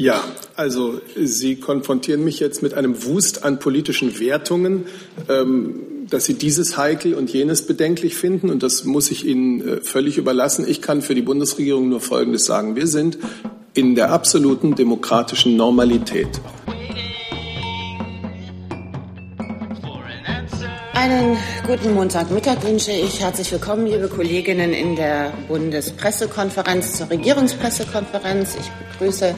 Ja, also Sie konfrontieren mich jetzt mit einem Wust an politischen Wertungen, ähm, dass Sie dieses heikel und jenes bedenklich finden. Und das muss ich Ihnen äh, völlig überlassen. Ich kann für die Bundesregierung nur Folgendes sagen. Wir sind in der absoluten demokratischen Normalität. Einen guten Montagmittag wünsche ich. Herzlich willkommen, liebe Kolleginnen in der Bundespressekonferenz zur Regierungspressekonferenz. Ich begrüße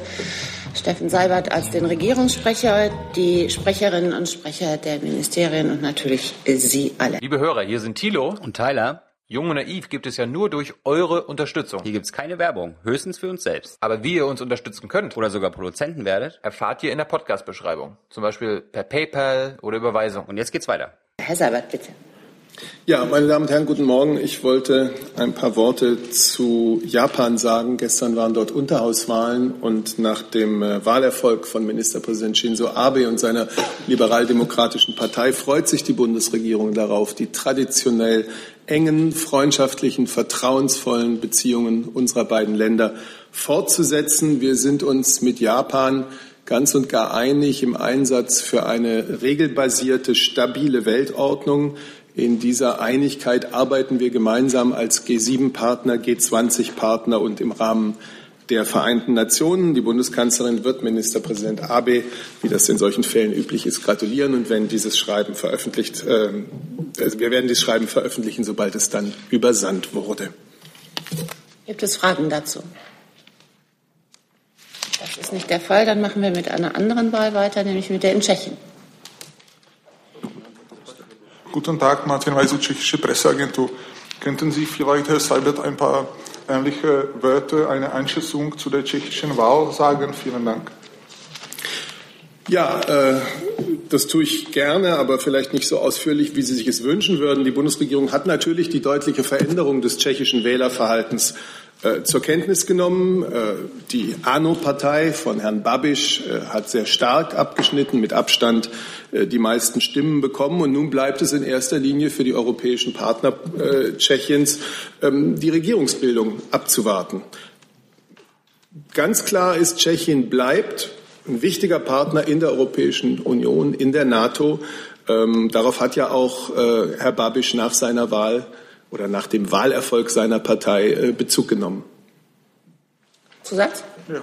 Steffen Seibert als den Regierungssprecher, die Sprecherinnen und Sprecher der Ministerien und natürlich Sie alle. Liebe Hörer, hier sind Thilo und Tyler. Jung und Naiv gibt es ja nur durch eure Unterstützung. Hier gibt es keine Werbung, höchstens für uns selbst. Aber wie ihr uns unterstützen könnt oder sogar Produzenten werdet, erfahrt ihr in der Podcast-Beschreibung. Zum Beispiel per PayPal oder Überweisung. Und jetzt geht's weiter. Herr Seibert, bitte. Ja, meine Damen und Herren, guten Morgen. Ich wollte ein paar Worte zu Japan sagen. Gestern waren dort Unterhauswahlen und nach dem äh, Wahlerfolg von Ministerpräsident Shinzo Abe und seiner liberaldemokratischen Partei freut sich die Bundesregierung darauf, die traditionell engen, freundschaftlichen, vertrauensvollen Beziehungen unserer beiden Länder fortzusetzen. Wir sind uns mit Japan ganz und gar einig im Einsatz für eine regelbasierte, stabile Weltordnung. In dieser Einigkeit arbeiten wir gemeinsam als G7-Partner, G20-Partner und im Rahmen der Vereinten Nationen. Die Bundeskanzlerin wird Ministerpräsident Abe, wie das in solchen Fällen üblich ist, gratulieren. Und wenn dieses Schreiben veröffentlicht, äh, also wir werden dieses Schreiben veröffentlichen, sobald es dann übersandt wurde. Gibt es Fragen dazu? Das ist nicht der Fall. Dann machen wir mit einer anderen Wahl weiter, nämlich mit der in Tschechien. Guten Tag, Martin Weise, Tschechische Presseagentur. Könnten Sie vielleicht, Herr Seibert, ein paar ähnliche Wörter, eine Einschätzung zu der tschechischen Wahl sagen? Vielen Dank. Ja, äh, das tue ich gerne, aber vielleicht nicht so ausführlich, wie Sie sich es wünschen würden. Die Bundesregierung hat natürlich die deutliche Veränderung des tschechischen Wählerverhaltens äh, zur Kenntnis genommen. Äh, die ANO-Partei von Herrn Babiš äh, hat sehr stark abgeschnitten, mit Abstand die meisten Stimmen bekommen. Und nun bleibt es in erster Linie für die europäischen Partner Tschechiens, ähm, die Regierungsbildung abzuwarten. Ganz klar ist, Tschechien bleibt ein wichtiger Partner in der Europäischen Union, in der NATO. Ähm, darauf hat ja auch Herr Babiš nach seiner Wahl oder nach dem Wahlerfolg seiner Partei äh, Bezug genommen. Zusatz? Ja.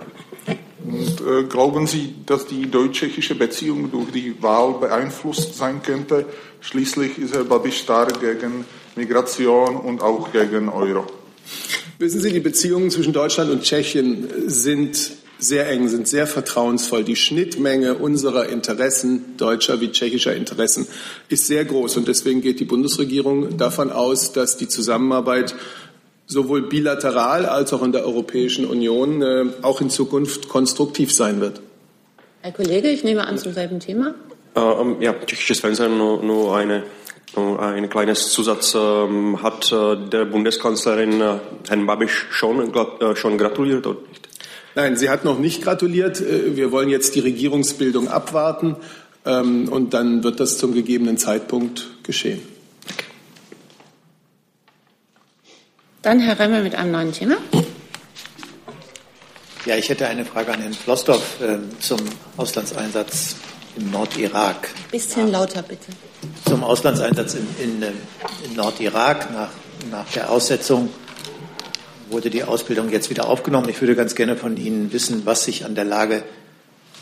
Und äh, glauben Sie, dass die deutsch-tschechische Beziehung durch die Wahl beeinflusst sein könnte? Schließlich ist Herr Babiš stark gegen Migration und auch gegen Euro. Wissen Sie, die Beziehungen zwischen Deutschland und Tschechien sind sehr eng, sind sehr vertrauensvoll. Die Schnittmenge unserer Interessen, deutscher wie tschechischer Interessen, ist sehr groß. Und deswegen geht die Bundesregierung davon aus, dass die Zusammenarbeit sowohl bilateral als auch in der Europäischen Union äh, auch in Zukunft konstruktiv sein wird. Herr Kollege, ich nehme an zum selben Thema. Äh, um, ja, tschechisches Fernsehen nur, nur eine ein kleines Zusatz ähm, hat äh, der Bundeskanzlerin äh, Herrn Babiš schon, äh, schon gratuliert? Nein, sie hat noch nicht gratuliert. Äh, wir wollen jetzt die Regierungsbildung abwarten ähm, und dann wird das zum gegebenen Zeitpunkt geschehen. Dann Herr Remmel mit einem neuen Thema. Ja, ich hätte eine Frage an Herrn Flossdorf äh, zum Auslandseinsatz im Nordirak. Bisschen lauter bitte. Zum Auslandseinsatz in, in, ähm, in Nordirak nach, nach der Aussetzung wurde die Ausbildung jetzt wieder aufgenommen. Ich würde ganz gerne von Ihnen wissen, was sich an der Lage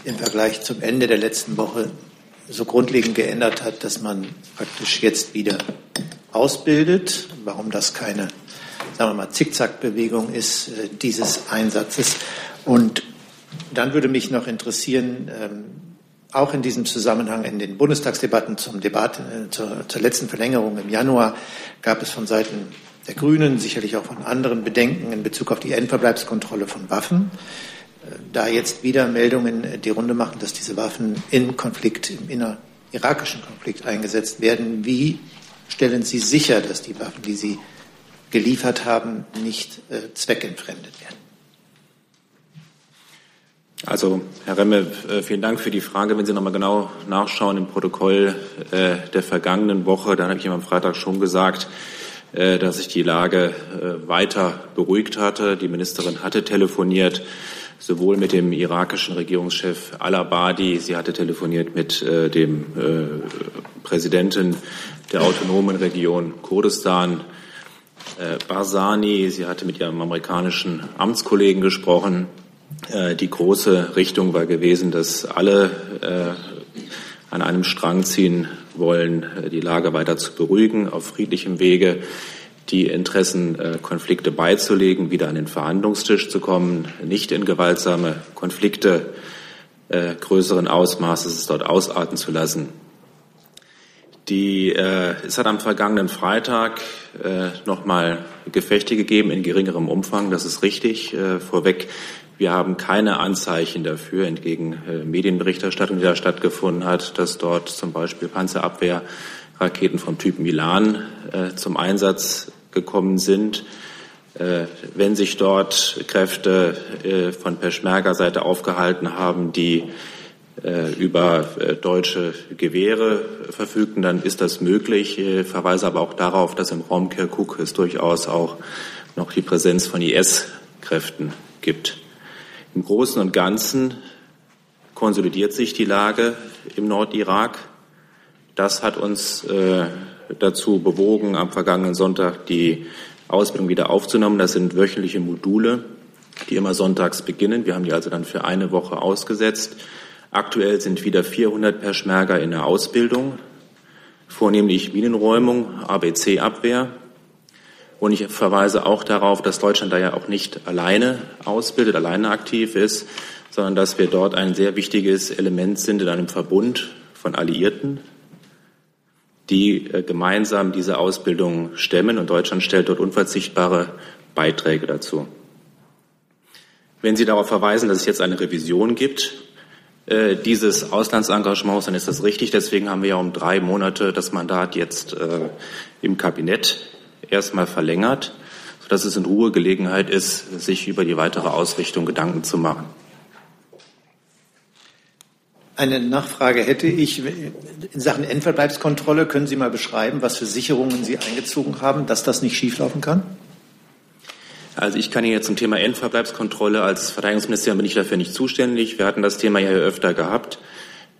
im Vergleich zum Ende der letzten Woche so grundlegend geändert hat, dass man praktisch jetzt wieder ausbildet, warum das keine, sagen wir mal, Zickzackbewegung ist äh, dieses Einsatzes. Und dann würde mich noch interessieren, ähm, auch in diesem Zusammenhang in den Bundestagsdebatten zum Debatte, äh, zur, zur letzten Verlängerung im Januar gab es von Seiten der Grünen, sicherlich auch von anderen Bedenken in Bezug auf die Endverbleibskontrolle von Waffen. Äh, da jetzt wieder Meldungen äh, die Runde machen, dass diese Waffen in Konflikt, im inner-irakischen Konflikt eingesetzt werden, wie stellen Sie sicher, dass die Waffen, die Sie geliefert haben, nicht äh, zweckentfremdet werden? Also, Herr Remme, äh, vielen Dank für die Frage. Wenn Sie noch mal genau nachschauen im Protokoll der vergangenen Woche, dann habe ich Ihnen am Freitag schon gesagt, äh, dass sich die Lage äh, weiter beruhigt hatte. Die Ministerin hatte telefoniert. sowohl mit dem irakischen Regierungschef al-Abadi, sie hatte telefoniert mit äh, dem äh, Präsidenten der autonomen Region Kurdistan, äh, Barzani, sie hatte mit ihrem amerikanischen Amtskollegen gesprochen. Äh, die große Richtung war gewesen, dass alle äh, an einem Strang ziehen wollen, äh, die Lage weiter zu beruhigen, auf friedlichem Wege die Interessenkonflikte beizulegen, wieder an den Verhandlungstisch zu kommen, nicht in gewaltsame Konflikte äh, größeren Ausmaßes dort ausarten zu lassen. Die, äh, es hat am vergangenen Freitag äh, nochmal Gefechte gegeben in geringerem Umfang. Das ist richtig. Äh, vorweg, wir haben keine Anzeichen dafür, entgegen äh, Medienberichterstattung, die da stattgefunden hat, dass dort zum Beispiel Panzerabwehrraketen vom Typ Milan äh, zum Einsatz gekommen sind. Äh, wenn sich dort Kräfte von Peschmerga-Seite aufgehalten haben, die über deutsche Gewehre verfügten, dann ist das möglich. Ich verweise aber auch darauf, dass im Raum Kirkuk es durchaus auch noch die Präsenz von IS-Kräften gibt. Im Großen und Ganzen konsolidiert sich die Lage im Nordirak. Das hat uns dazu bewogen, am vergangenen Sonntag die Ausbildung wieder aufzunehmen. Das sind wöchentliche Module, die immer sonntags beginnen. Wir haben die also dann für eine Woche ausgesetzt. Aktuell sind wieder 400 Peschmerga in der Ausbildung, vornehmlich Minenräumung, ABC-Abwehr. Und ich verweise auch darauf, dass Deutschland da ja auch nicht alleine ausbildet, alleine aktiv ist, sondern dass wir dort ein sehr wichtiges Element sind in einem Verbund von Alliierten, die äh, gemeinsam diese Ausbildung stemmen. Und Deutschland stellt dort unverzichtbare Beiträge dazu. Wenn Sie darauf verweisen, dass es jetzt eine Revision gibt, äh, dieses Auslandsengagements, dann ist das richtig. Deswegen haben wir ja um drei Monate das Mandat jetzt äh, im Kabinett erstmal verlängert, sodass es in Ruhe Gelegenheit ist, sich über die weitere Ausrichtung Gedanken zu machen. Eine Nachfrage hätte ich. In Sachen Endverbleibskontrolle können Sie mal beschreiben, was für Sicherungen Sie eingezogen haben, dass das nicht schieflaufen kann? Also ich kann Ihnen jetzt zum Thema Endverbleibskontrolle als Verteidigungsministerium bin ich dafür nicht zuständig. Wir hatten das Thema ja öfter gehabt.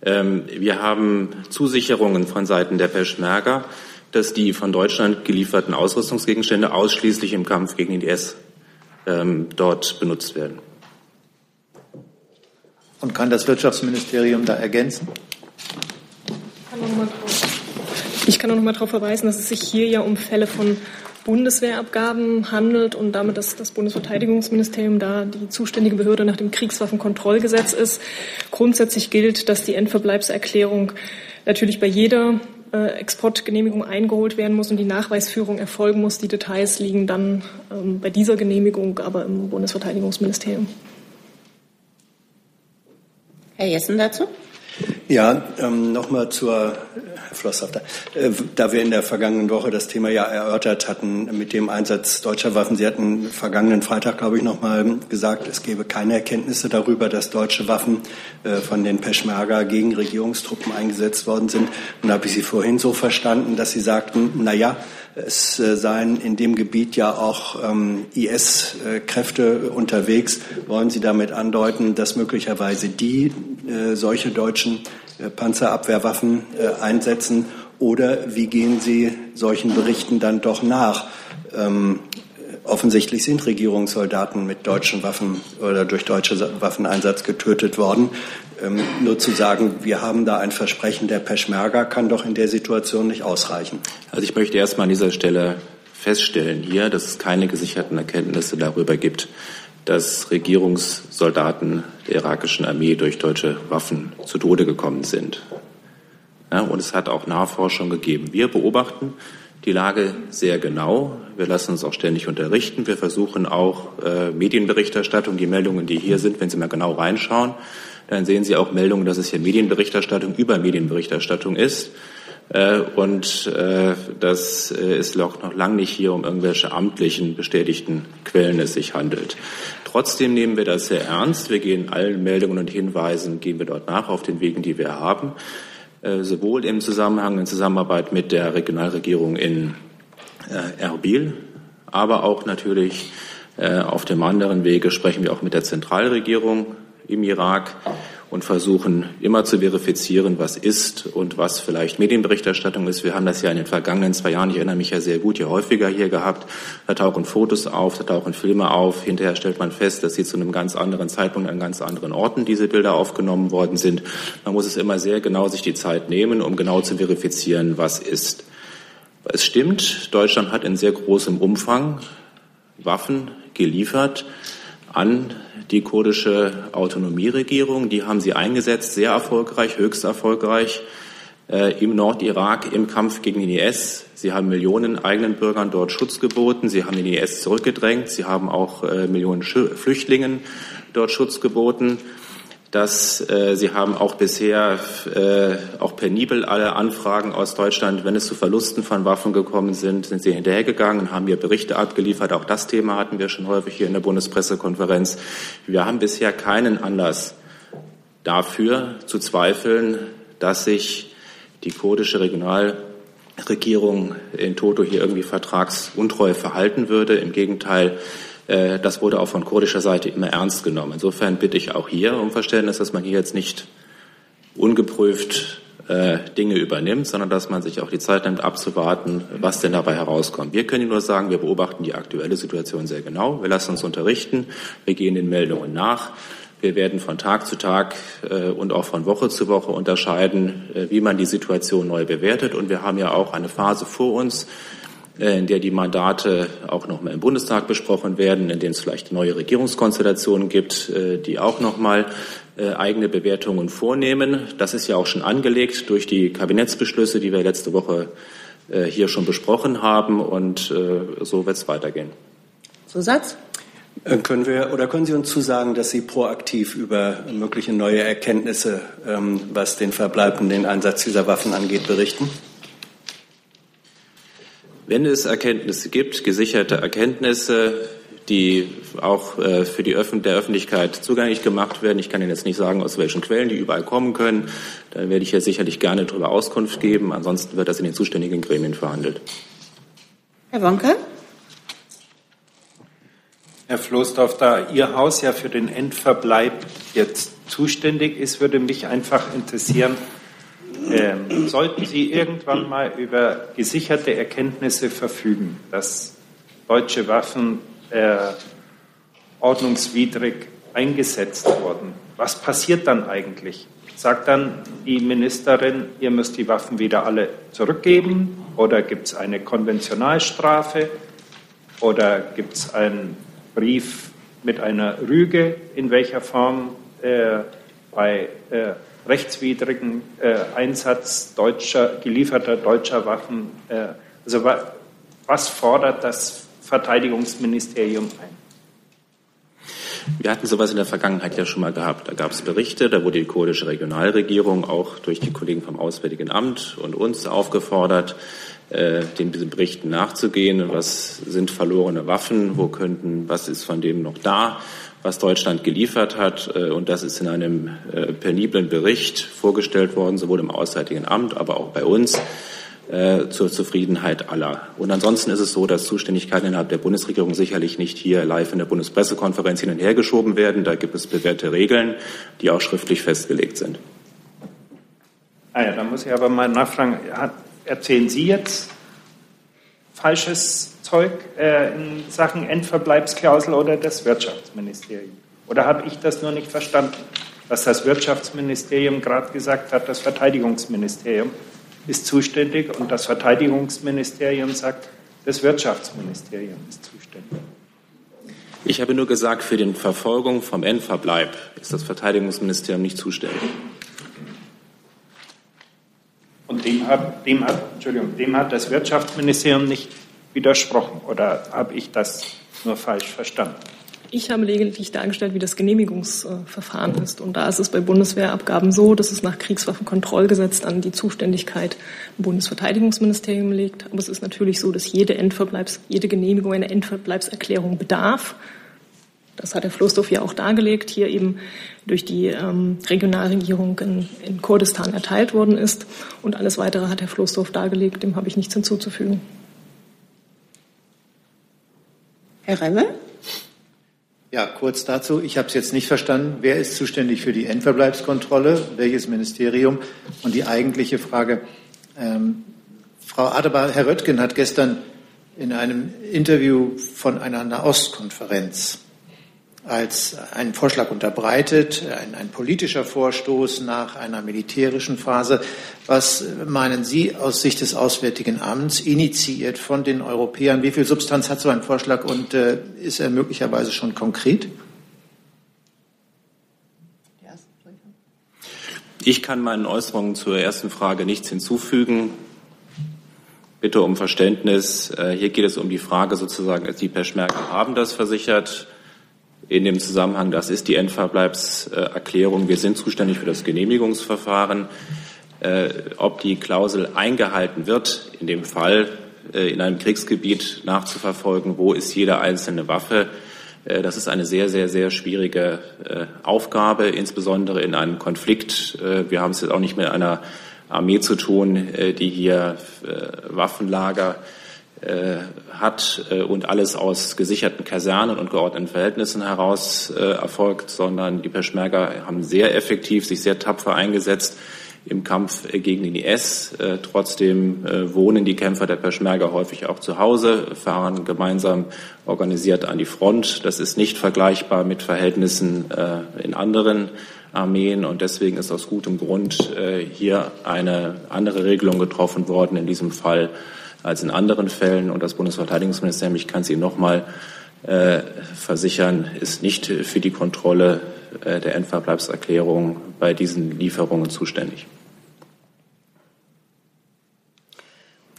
Ähm, wir haben Zusicherungen von Seiten der Peschmerga, dass die von Deutschland gelieferten Ausrüstungsgegenstände ausschließlich im Kampf gegen den IS ähm, dort benutzt werden. Und kann das Wirtschaftsministerium da ergänzen? Ich kann auch noch mal darauf verweisen, dass es sich hier ja um Fälle von Bundeswehrabgaben handelt und damit dass das Bundesverteidigungsministerium da die zuständige Behörde nach dem Kriegswaffenkontrollgesetz ist. Grundsätzlich gilt, dass die Endverbleibserklärung natürlich bei jeder Exportgenehmigung eingeholt werden muss und die Nachweisführung erfolgen muss. Die Details liegen dann ähm, bei dieser Genehmigung aber im Bundesverteidigungsministerium. Herr Jessen dazu? Ja, ähm, nochmal zur Flosshafter. Äh, da wir in der vergangenen Woche das Thema ja erörtert hatten mit dem Einsatz deutscher Waffen. Sie hatten vergangenen Freitag, glaube ich, noch mal gesagt, es gebe keine Erkenntnisse darüber, dass deutsche Waffen äh, von den Peschmerga gegen Regierungstruppen eingesetzt worden sind. Und da habe ich Sie vorhin so verstanden, dass Sie sagten, na ja, es äh, seien in dem Gebiet ja auch ähm, IS-Kräfte unterwegs. Wollen Sie damit andeuten, dass möglicherweise die äh, solche deutschen äh, Panzerabwehrwaffen äh, einsetzen? Oder wie gehen Sie solchen Berichten dann doch nach? Ähm, offensichtlich sind Regierungssoldaten mit deutschen Waffen oder durch deutsche Waffeneinsatz getötet worden. Ähm, nur zu sagen, wir haben da ein Versprechen der Peschmerga, kann doch in der Situation nicht ausreichen. Also ich möchte erst mal an dieser Stelle feststellen hier, dass es keine gesicherten Erkenntnisse darüber gibt, dass Regierungssoldaten der irakischen Armee durch deutsche Waffen zu Tode gekommen sind. Ja, und es hat auch Nachforschung gegeben. Wir beobachten die Lage sehr genau. Wir lassen uns auch ständig unterrichten. Wir versuchen auch äh, Medienberichterstattung, die Meldungen, die hier sind, wenn Sie mal genau reinschauen, dann sehen Sie auch Meldungen, dass es hier Medienberichterstattung über Medienberichterstattung ist. Äh, und äh, das äh, ist auch noch lange nicht hier um irgendwelche amtlichen bestätigten Quellen es sich handelt. Trotzdem nehmen wir das sehr ernst. Wir gehen allen Meldungen und Hinweisen, gehen wir dort nach auf den Wegen, die wir haben, sowohl im Zusammenhang, in Zusammenarbeit mit der Regionalregierung in Erbil, aber auch natürlich Äh, auf dem anderen Wege sprechen wir auch mit der Zentralregierung im Irak und versuchen immer zu verifizieren, was ist und was vielleicht Medienberichterstattung ist. Wir haben das ja in den vergangenen zwei Jahren, ich erinnere mich ja sehr gut, ja häufiger hier gehabt. Da tauchen Fotos auf, da tauchen Filme auf. Hinterher stellt man fest, dass sie zu einem ganz anderen Zeitpunkt an ganz anderen Orten diese Bilder aufgenommen worden sind. Man muss es immer sehr genau sich die Zeit nehmen, um genau zu verifizieren, was ist. Es stimmt, Deutschland hat in sehr großem Umfang Waffen geliefert an die kurdische Autonomieregierung. Die haben sie eingesetzt, sehr erfolgreich, höchst erfolgreich äh, im Nordirak im Kampf gegen den IS. Sie haben Millionen eigenen Bürgern dort Schutz geboten. Sie haben den IS zurückgedrängt. Sie haben auch äh, Millionen Flüchtlingen dort Schutz geboten dass äh, Sie haben auch bisher äh, auch penibel alle Anfragen aus Deutschland, wenn es zu Verlusten von Waffen gekommen sind, sind Sie hinterhergegangen und haben hier Berichte abgeliefert. Auch das Thema hatten wir schon häufig hier in der Bundespressekonferenz. Wir haben bisher keinen Anlass dafür zu zweifeln, dass sich die kurdische Regionalregierung in Toto hier irgendwie vertragsuntreu verhalten würde. Im Gegenteil, das wurde auch von kurdischer Seite immer ernst genommen. Insofern bitte ich auch hier um Verständnis, dass man hier jetzt nicht ungeprüft äh, Dinge übernimmt, sondern dass man sich auch die Zeit nimmt, abzuwarten, was denn dabei herauskommt. Wir können nur sagen, wir beobachten die aktuelle Situation sehr genau. Wir lassen uns unterrichten. Wir gehen den Meldungen nach. Wir werden von Tag zu Tag äh, und auch von Woche zu Woche unterscheiden, wie man die Situation neu bewertet. Und wir haben ja auch eine Phase vor uns, äh, in der die Mandate auch noch mal im Bundestag besprochen werden, in denen es vielleicht neue Regierungskonstellationen gibt, äh, die auch noch mal äh, eigene Bewertungen vornehmen. Das ist ja auch schon angelegt durch die Kabinettsbeschlüsse, die wir letzte Woche hier schon besprochen haben. Und so wird es weitergehen. Zusatz? Können wir oder können Sie uns zusagen, dass Sie proaktiv über mögliche neue Erkenntnisse, ähm, was den Verbleib und den Einsatz dieser Waffen angeht, berichten? Wenn es Erkenntnisse gibt, gesicherte Erkenntnisse, die auch äh, für die Öffn der Öffentlichkeit zugänglich gemacht werden. Ich kann Ihnen jetzt nicht sagen, aus welchen Quellen die überall kommen können. Da werde ich ja sicherlich gerne darüber Auskunft geben. Ansonsten wird das in den zuständigen Gremien verhandelt. Herr Wonke? Herr Floßdorf, da Ihr Haus ja für den Endverbleib jetzt zuständig ist, würde mich einfach interessieren, ähm, sollten Sie irgendwann mal über gesicherte Erkenntnisse verfügen, dass deutsche Waffen äh, ordnungswidrig eingesetzt wurden, was passiert dann eigentlich? Sagt dann die Ministerin, ihr müsst die Waffen wieder alle zurückgeben? Oder gibt es eine Konventionalstrafe? Oder gibt es einen Brief mit einer Rüge, in welcher Form äh, bei äh, rechtswidrigen äh, Einsatz deutscher, gelieferter deutscher Waffen. Äh, also wa was fordert das Verteidigungsministerium ein? Wir hatten sowas in der Vergangenheit ja schon mal gehabt. Da gab es Berichte, da wurde die kurdische Regionalregierung auch durch die Kollegen vom Auswärtigen Amt und uns aufgefordert, äh, den Berichten nachzugehen. Was sind verlorene Waffen? Wo könnten, was ist von dem noch da? Was Deutschland geliefert hat. Äh, und das ist in einem äh, peniblen Bericht vorgestellt worden, sowohl im Auswärtigen Amt, aber auch bei uns äh, zur Zufriedenheit aller. Und ansonsten ist es so, dass Zuständigkeiten innerhalb der Bundesregierung sicherlich nicht hier live in der Bundespressekonferenz hin und her geschoben werden. Da gibt es bewährte Regeln, die auch schriftlich festgelegt sind. Ah ja, da muss ich aber mal nachfragen. Erzählen Sie jetzt falsches Zeug äh, in Sachen Endverbleibsklausel oder das Wirtschaftsministerium? Oder habe ich das nur nicht verstanden, was das Wirtschaftsministerium gerade gesagt hat, das Verteidigungsministerium ist zuständig und das Verteidigungsministerium sagt, das Wirtschaftsministerium ist zuständig. Ich habe nur gesagt, für die Verfolgung vom Endverbleib ist das Verteidigungsministerium nicht zuständig. Und dem hat, dem hat, Entschuldigung, dem hat das Wirtschaftsministerium nicht widersprochen oder habe ich das nur falsch verstanden? Ich habe lediglich dargestellt, wie das Genehmigungsverfahren ist. Und da ist es bei Bundeswehrabgaben so, dass es nach Kriegswaffenkontrollgesetz dann die Zuständigkeit im Bundesverteidigungsministerium liegt. Aber es ist natürlich so, dass jede Endverbleibs, jede Genehmigung einer Endverbleibserklärung bedarf. Das hat Herr Floßdorf ja auch dargelegt, hier eben durch die ähm, Regionalregierung in, in Kurdistan erteilt worden ist. Und alles Weitere hat Herr Floßdorf dargelegt, dem habe ich nichts hinzuzufügen. Herr Remme? Ja, kurz dazu. Ich habe es jetzt nicht verstanden. Wer ist zuständig für die Endverbleibskontrolle? Welches Ministerium? Und die eigentliche Frage. Ähm, Frau Adebar, Herr Röttgen hat gestern in einem Interview von einer Nahostkonferenz als einen Vorschlag unterbreitet, ein, ein, politischer Vorstoß nach einer militärischen Phase. Was meinen Sie aus Sicht des Auswärtigen Amts, initiiert von den Europäern? Wie viel Substanz hat so ein Vorschlag und äh, ist er möglicherweise schon konkret? Ich kann meinen Äußerungen zur ersten Frage nichts hinzufügen. Bitte um Verständnis. Äh, hier geht es um die Frage sozusagen, die Peschmerga haben das versichert in dem Zusammenhang, das ist die Endverbleibserklärung. Wir sind zuständig für das Genehmigungsverfahren. Äh, ob die Klausel eingehalten wird, in dem Fall äh, in einem Kriegsgebiet nachzuverfolgen, wo ist jede einzelne Waffe, äh, das ist eine sehr, sehr, sehr schwierige Aufgabe, insbesondere in einem Konflikt. Wir haben es jetzt auch nicht mit einer Armee zu tun, die hier Waffenlager hat äh, und alles aus gesicherten Kasernen und geordneten Verhältnissen heraus äh, erfolgt, sondern die Peschmerga haben sehr effektiv, sich sehr tapfer eingesetzt im Kampf gegen den IS. Trotzdem wohnen die Kämpfer der Peschmerga häufig auch zu Hause, fahren gemeinsam organisiert an die Front. Das ist nicht vergleichbar mit Verhältnissen in anderen Armeen und deswegen ist aus gutem Grund hier eine andere Regelung getroffen worden, in diesem Fall als in anderen Fällen. Und das Bundesverteidigungsministerium, ich kann es Ihnen noch mal äh, versichern, ist nicht für die Kontrolle äh, der Endverbleibserklärung bei diesen Lieferungen zuständig.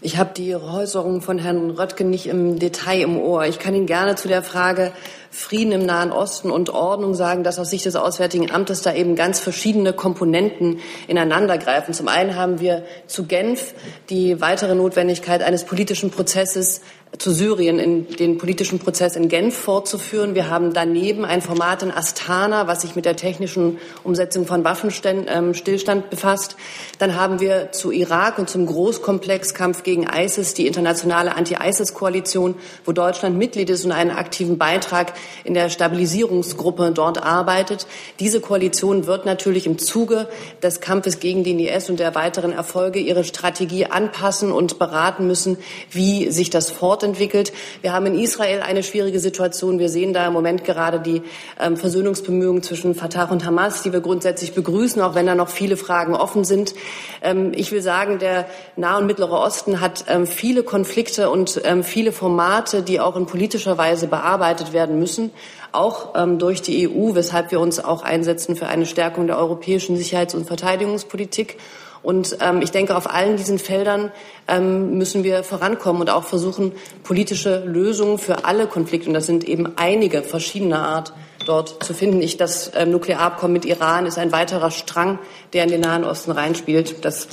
Ich habe die Äußerungen von Herrn Röttgen nicht im Detail im Ohr. Ich kann Ihnen gerne zu der Frage Frieden im Nahen Osten und Ordnung sagen, dass aus Sicht des Auswärtigen Amtes da eben ganz verschiedene Komponenten ineinandergreifen. Zum einen haben wir zu Genf die weitere Notwendigkeit eines politischen Prozesses zu Syrien in den politischen Prozess in Genf fortzuführen. Wir haben daneben ein Format in Astana, was sich mit der technischen Umsetzung von Waffenstillstand ähm, befasst. Dann haben wir zu Irak und zum Großkomplex Kampf gegen ISIS die internationale Anti-ISIS-Koalition, wo Deutschland Mitglied ist und einen aktiven Beitrag in der Stabilisierungsgruppe dort arbeitet. Diese Koalition wird natürlich im Zuge des Kampfes gegen den IS und der weiteren Erfolge ihre Strategie anpassen und beraten müssen, wie sich das fortentwickelt. Wir haben in Israel eine schwierige Situation. Wir sehen da im Moment gerade die ähm, Versöhnungsbemühungen zwischen Fatah und Hamas, die wir grundsätzlich begrüßen, auch wenn da noch viele Fragen offen sind. Ähm, ich will sagen, der Nahe und Mittlere Osten hat ähm, viele Konflikte und ähm, viele Formate, die auch in politischer Weise bearbeitet werden müssen auch ähm, durch die EU, weshalb wir uns auch einsetzen für eine Stärkung der europäischen Sicherheits- und Verteidigungspolitik. Und ähm, ich denke, auf allen diesen Feldern ähm, müssen wir vorankommen und auch versuchen, politische Lösungen für alle Konflikte, und das sind eben einige verschiedener Art, dort zu finden. Ich, das ähm, Nuklearabkommen mit Iran ist ein weiterer Strang, der in den Nahen Osten reinspielt. Das,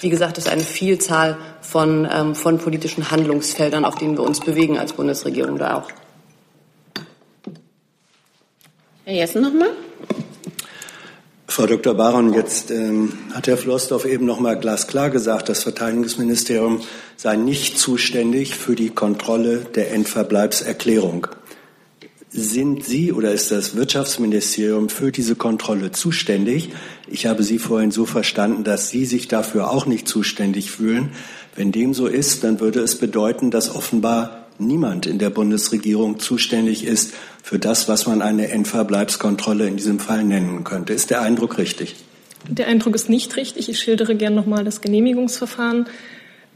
wie gesagt, ist eine Vielzahl von, ähm, von politischen Handlungsfeldern, auf denen wir uns bewegen als Bundesregierung da auch. Herr Jessen nochmal. Frau Dr. Baron, jetzt ähm, hat Herr Flossdorf eben noch mal glasklar gesagt, das Verteidigungsministerium sei nicht zuständig für die Kontrolle der Endverbleibserklärung. Sind Sie oder ist das Wirtschaftsministerium für diese Kontrolle zuständig? Ich habe Sie vorhin so verstanden, dass Sie sich dafür auch nicht zuständig fühlen. Wenn dem so ist, dann würde es bedeuten, dass offenbar niemand in der Bundesregierung zuständig ist für das, was man eine Endverbleibskontrolle in diesem Fall nennen könnte. Ist der Eindruck richtig? Der Eindruck ist nicht richtig. Ich schildere gerne noch mal das Genehmigungsverfahren.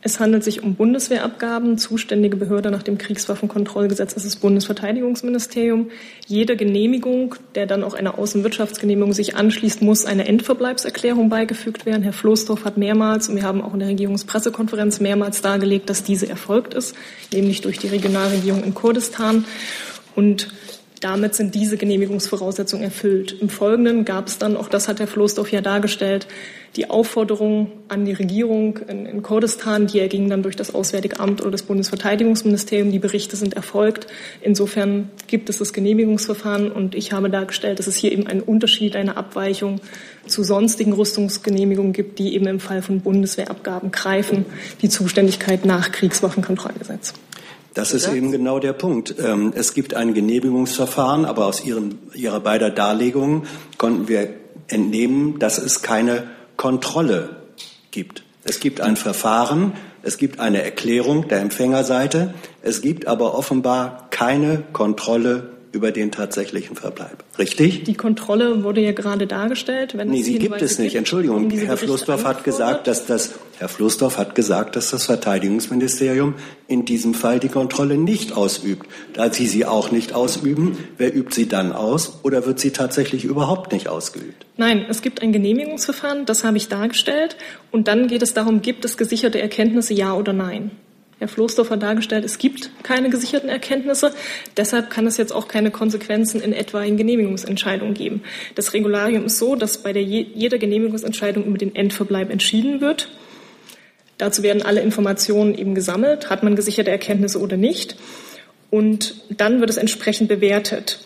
Es handelt sich um Bundeswehrabgaben. Zuständige Behörde nach dem Kriegswaffenkontrollgesetz ist das Bundesverteidigungsministerium. Jede Genehmigung, der dann auch eine Außenwirtschaftsgenehmigung sich anschließt, muss eine Endverbleibserklärung beigefügt werden. Herr Floßdorf hat mehrmals, und wir haben auch in der Regierungspressekonferenz mehrmals dargelegt, dass diese erfolgt ist, nämlich durch die Regionalregierung in Kurdistan. Und damit sind diese Genehmigungsvoraussetzungen erfüllt. Im Folgenden gab es dann, auch das hat Herr Floßdorf ja dargestellt, die Aufforderung an die Regierung in, in Kurdistan, die erging dann durch das Auswärtige Amt oder das Bundesverteidigungsministerium. Die Berichte sind erfolgt. Insofern gibt es das Genehmigungsverfahren und ich habe dargestellt, dass es hier eben einen Unterschied, eine Abweichung zu sonstigen Rüstungsgenehmigungen gibt, die eben im Fall von Bundeswehrabgaben greifen, die Zuständigkeit nach Kriegswaffenkontrollgesetz. Das ist eben genau der Punkt. Ähm, es gibt ein Genehmigungsverfahren, aber aus ihren, Ihrer beider Darlegungen konnten wir entnehmen, dass es keine Kontrolle gibt. Es gibt ein Verfahren, es gibt eine Erklärung der Empfängerseite, es gibt aber offenbar keine Kontrolle über den tatsächlichen Verbleib. Richtig? Die Kontrolle wurde ja gerade dargestellt. Wenn nee, die gibt es nicht. Entschuldigung, Herr Flussdorf hat gesagt, dass das Herr Flussdorf hat gesagt, dass das Verteidigungsministerium in diesem Fall die Kontrolle nicht ausübt. Da Sie sie auch nicht ausüben, wer übt sie dann aus oder wird sie tatsächlich überhaupt nicht ausgeübt? Nein, es gibt ein Genehmigungsverfahren, das habe ich dargestellt. Und dann geht es darum, gibt es gesicherte Erkenntnisse, ja oder nein? Herr Floßdorf hat dargestellt, es gibt keine gesicherten Erkenntnisse. Deshalb kann es jetzt auch keine Konsequenzen in etwaigen Genehmigungsentscheidungen geben. Das Regularium ist so, dass bei der jeder Genehmigungsentscheidung über den Endverbleib entschieden wird. Dazu werden alle Informationen eben gesammelt. Hat man gesicherte Erkenntnisse oder nicht? Und dann wird es entsprechend bewertet.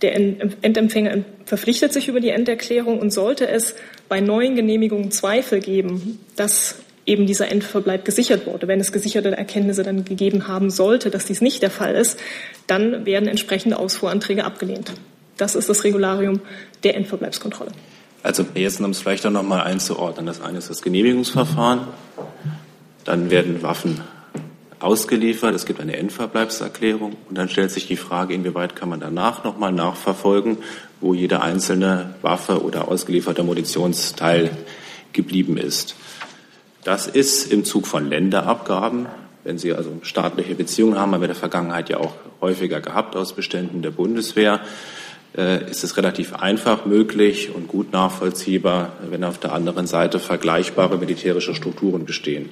Der Endempfänger verpflichtet sich über die Enderklärung und sollte es bei neuen Genehmigungen Zweifel geben, dass eben dieser Endverbleib gesichert wurde. Wenn es gesicherte Erkenntnisse dann gegeben haben sollte, dass dies nicht der Fall ist, dann werden entsprechende Ausfuhranträge abgelehnt. Das ist das Regularium der Endverbleibskontrolle. Also jetzt, um es vielleicht auch noch mal einzuordnen. Das eine ist das Genehmigungsverfahren. Dann werden Waffen ausgeliefert. Es gibt eine Endverbleibserklärung. Und dann stellt sich die Frage, inwieweit kann man danach noch mal nachverfolgen, wo jede einzelne Waffe oder ausgelieferter Munitionsteil geblieben ist. Das ist im Zug von Länderabgaben. Wenn Sie also staatliche Beziehungen haben, haben wir in der Vergangenheit ja auch häufiger gehabt aus Beständen der Bundeswehr, äh, ist es relativ einfach möglich und gut nachvollziehbar, wenn auf der anderen Seite vergleichbare militärische Strukturen bestehen.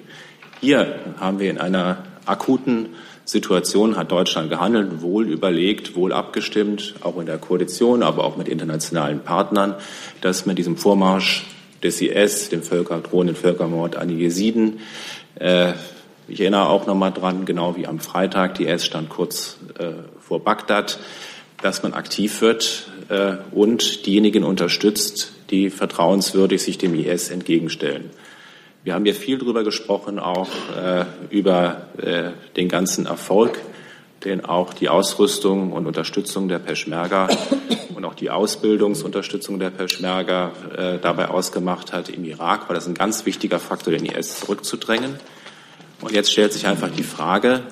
Hier haben wir in einer akuten Situation hat Deutschland gehandelt, wohl überlegt, wohl abgestimmt, auch in der Koalition, aber auch mit internationalen Partnern, dass mit diesem Vormarsch des IS, dem Völker, drohenden Völkermord an die Jesiden. Äh, ich erinnere auch noch mal dran, genau wie am Freitag, die IS stand kurz äh, vor Bagdad, dass man aktiv wird äh, und diejenigen unterstützt, die vertrauenswürdig sich dem IS entgegenstellen. Wir haben ja viel darüber gesprochen, auch äh, über äh, den ganzen Erfolg den auch die Ausrüstung und Unterstützung der Peschmerga und auch die Ausbildungsunterstützung der Peschmerga äh, dabei ausgemacht hat im Irak, war das ein ganz wichtiger Faktor, den IS zurückzudrängen. Und jetzt stellt sich einfach die Frage,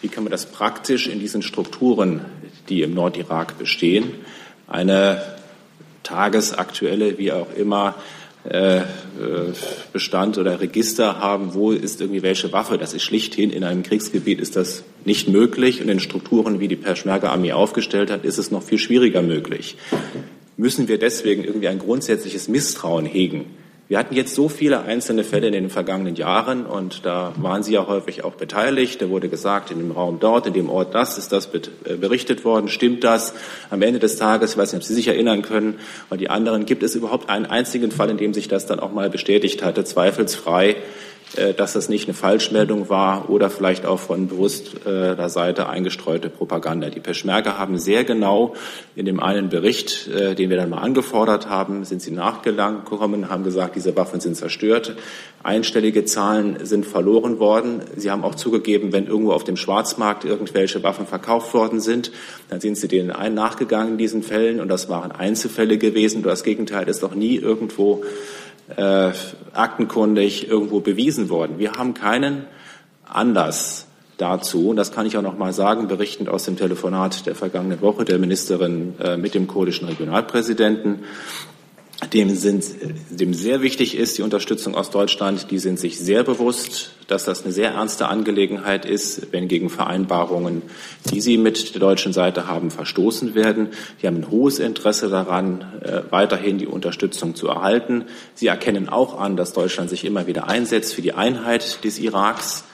wie kann man das praktisch in diesen Strukturen, die im Nordirak bestehen, eine tagesaktuelle, wie auch immer, äh, Bestand oder Register haben, wo ist irgendwie welche Waffe. Das ist schlichthin in einem Kriegsgebiet ist das nicht möglich und in Strukturen, wie die Peschmerga-Armee aufgestellt hat, ist es noch viel schwieriger möglich. Müssen wir deswegen irgendwie ein grundsätzliches Misstrauen hegen wir hatten jetzt so viele einzelne Fälle in den vergangenen Jahren und da waren Sie ja häufig auch beteiligt. Da wurde gesagt, in dem Raum dort, in dem Ort das ist das äh, berichtet worden. Stimmt das? Am Ende des Tages, ich weiß nicht, ob Sie sich erinnern können, und die anderen, gibt es überhaupt einen einzigen Fall, in dem sich das dann auch mal bestätigt hatte, zweifelsfrei dass das nicht eine Falschmeldung war oder vielleicht auch von bewusster äh, Seite eingestreute Propaganda. Die Peschmerga haben sehr genau in dem einen Bericht, äh, den wir dann mal angefordert haben, sind sie nachgekommen, haben gesagt, diese Waffen sind zerstört. Einstellige Zahlen sind verloren worden. Sie haben auch zugegeben, wenn irgendwo auf dem Schwarzmarkt irgendwelche Waffen verkauft worden sind, dann sind sie denen ein nachgegangen in diesen Fällen und das waren Einzelfälle gewesen. Das Gegenteil ist doch nie irgendwo äh, aktenkundig irgendwo bewiesen worden. Wir haben keinen Anlass dazu, und das kann ich auch noch mal sagen, berichtend aus dem Telefonat der vergangenen Woche der Ministerin äh, mit dem kurdischen Regionalpräsidenten, dem, sind, dem sehr wichtig ist, die Unterstützung aus Deutschland. Die sind sich sehr bewusst, dass das eine sehr ernste Angelegenheit ist, wenn gegen Vereinbarungen, die sie mit der deutschen Seite haben, verstoßen werden. Sie haben ein hohes Interesse daran, äh, weiterhin die Unterstützung zu erhalten. Sie erkennen auch an, dass Deutschland sich immer wieder einsetzt für die Einheit des Iraks.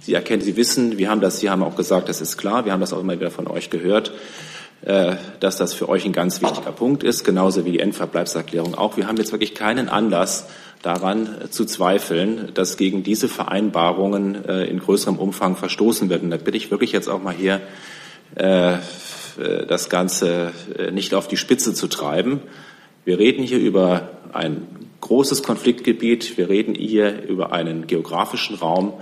Sie erkennen, Sie wissen, wir haben das, Sie haben auch gesagt, das ist klar, wir haben das auch immer wieder von euch gehört dass das für euch ein ganz wichtiger Punkt ist, genauso wie die Endverbleibserklärung auch. Wir haben jetzt wirklich keinen Anlass daran äh, zu zweifeln, dass gegen diese Vereinbarungen äh, in größerem Umfang verstoßen wird. Und da bitte ich wirklich jetzt auch mal hier, das Ganze nicht auf die Spitze zu treiben. Wir reden hier über ein großes Konfliktgebiet. Wir reden hier über einen geografischen Raum,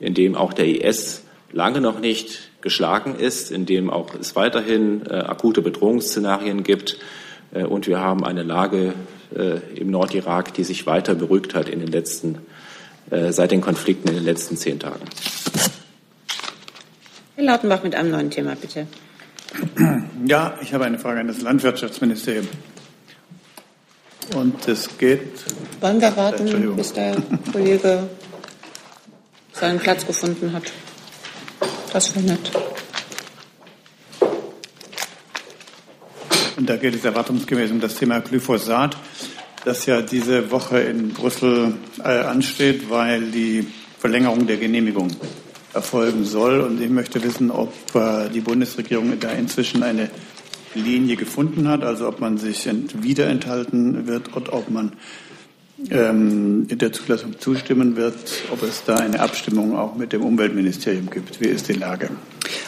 in dem auch der IS lange noch nicht geschlagen ist, in dem auch es weiterhin äh, akute Bedrohungsszenarien gibt. Äh, und wir haben eine Lage äh, im Nordirak, die sich weiter beruhigt hat in den letzten, äh, seit den Konflikten in den letzten zehn Tagen. Herr Lautenbach mit einem neuen Thema, bitte. Ja, ich habe eine Frage an das Landwirtschaftsministerium. Und es geht. Wollen wir warten, bis der Kollege seinen Platz gefunden hat? Das nett. Und da geht es erwartungsgemäß um das Thema Glyphosat, das ja diese Woche in Brüssel äh, ansteht, weil die Verlängerung der Genehmigung erfolgen soll. Und ich möchte wissen, ob äh, die Bundesregierung da inzwischen eine Linie gefunden hat, also ob man sich wieder enthalten wird und ob man ähm, der Zulassung zustimmen wird, ob es da eine Abstimmung auch mit dem Umweltministerium gibt. Wie ist die Lage?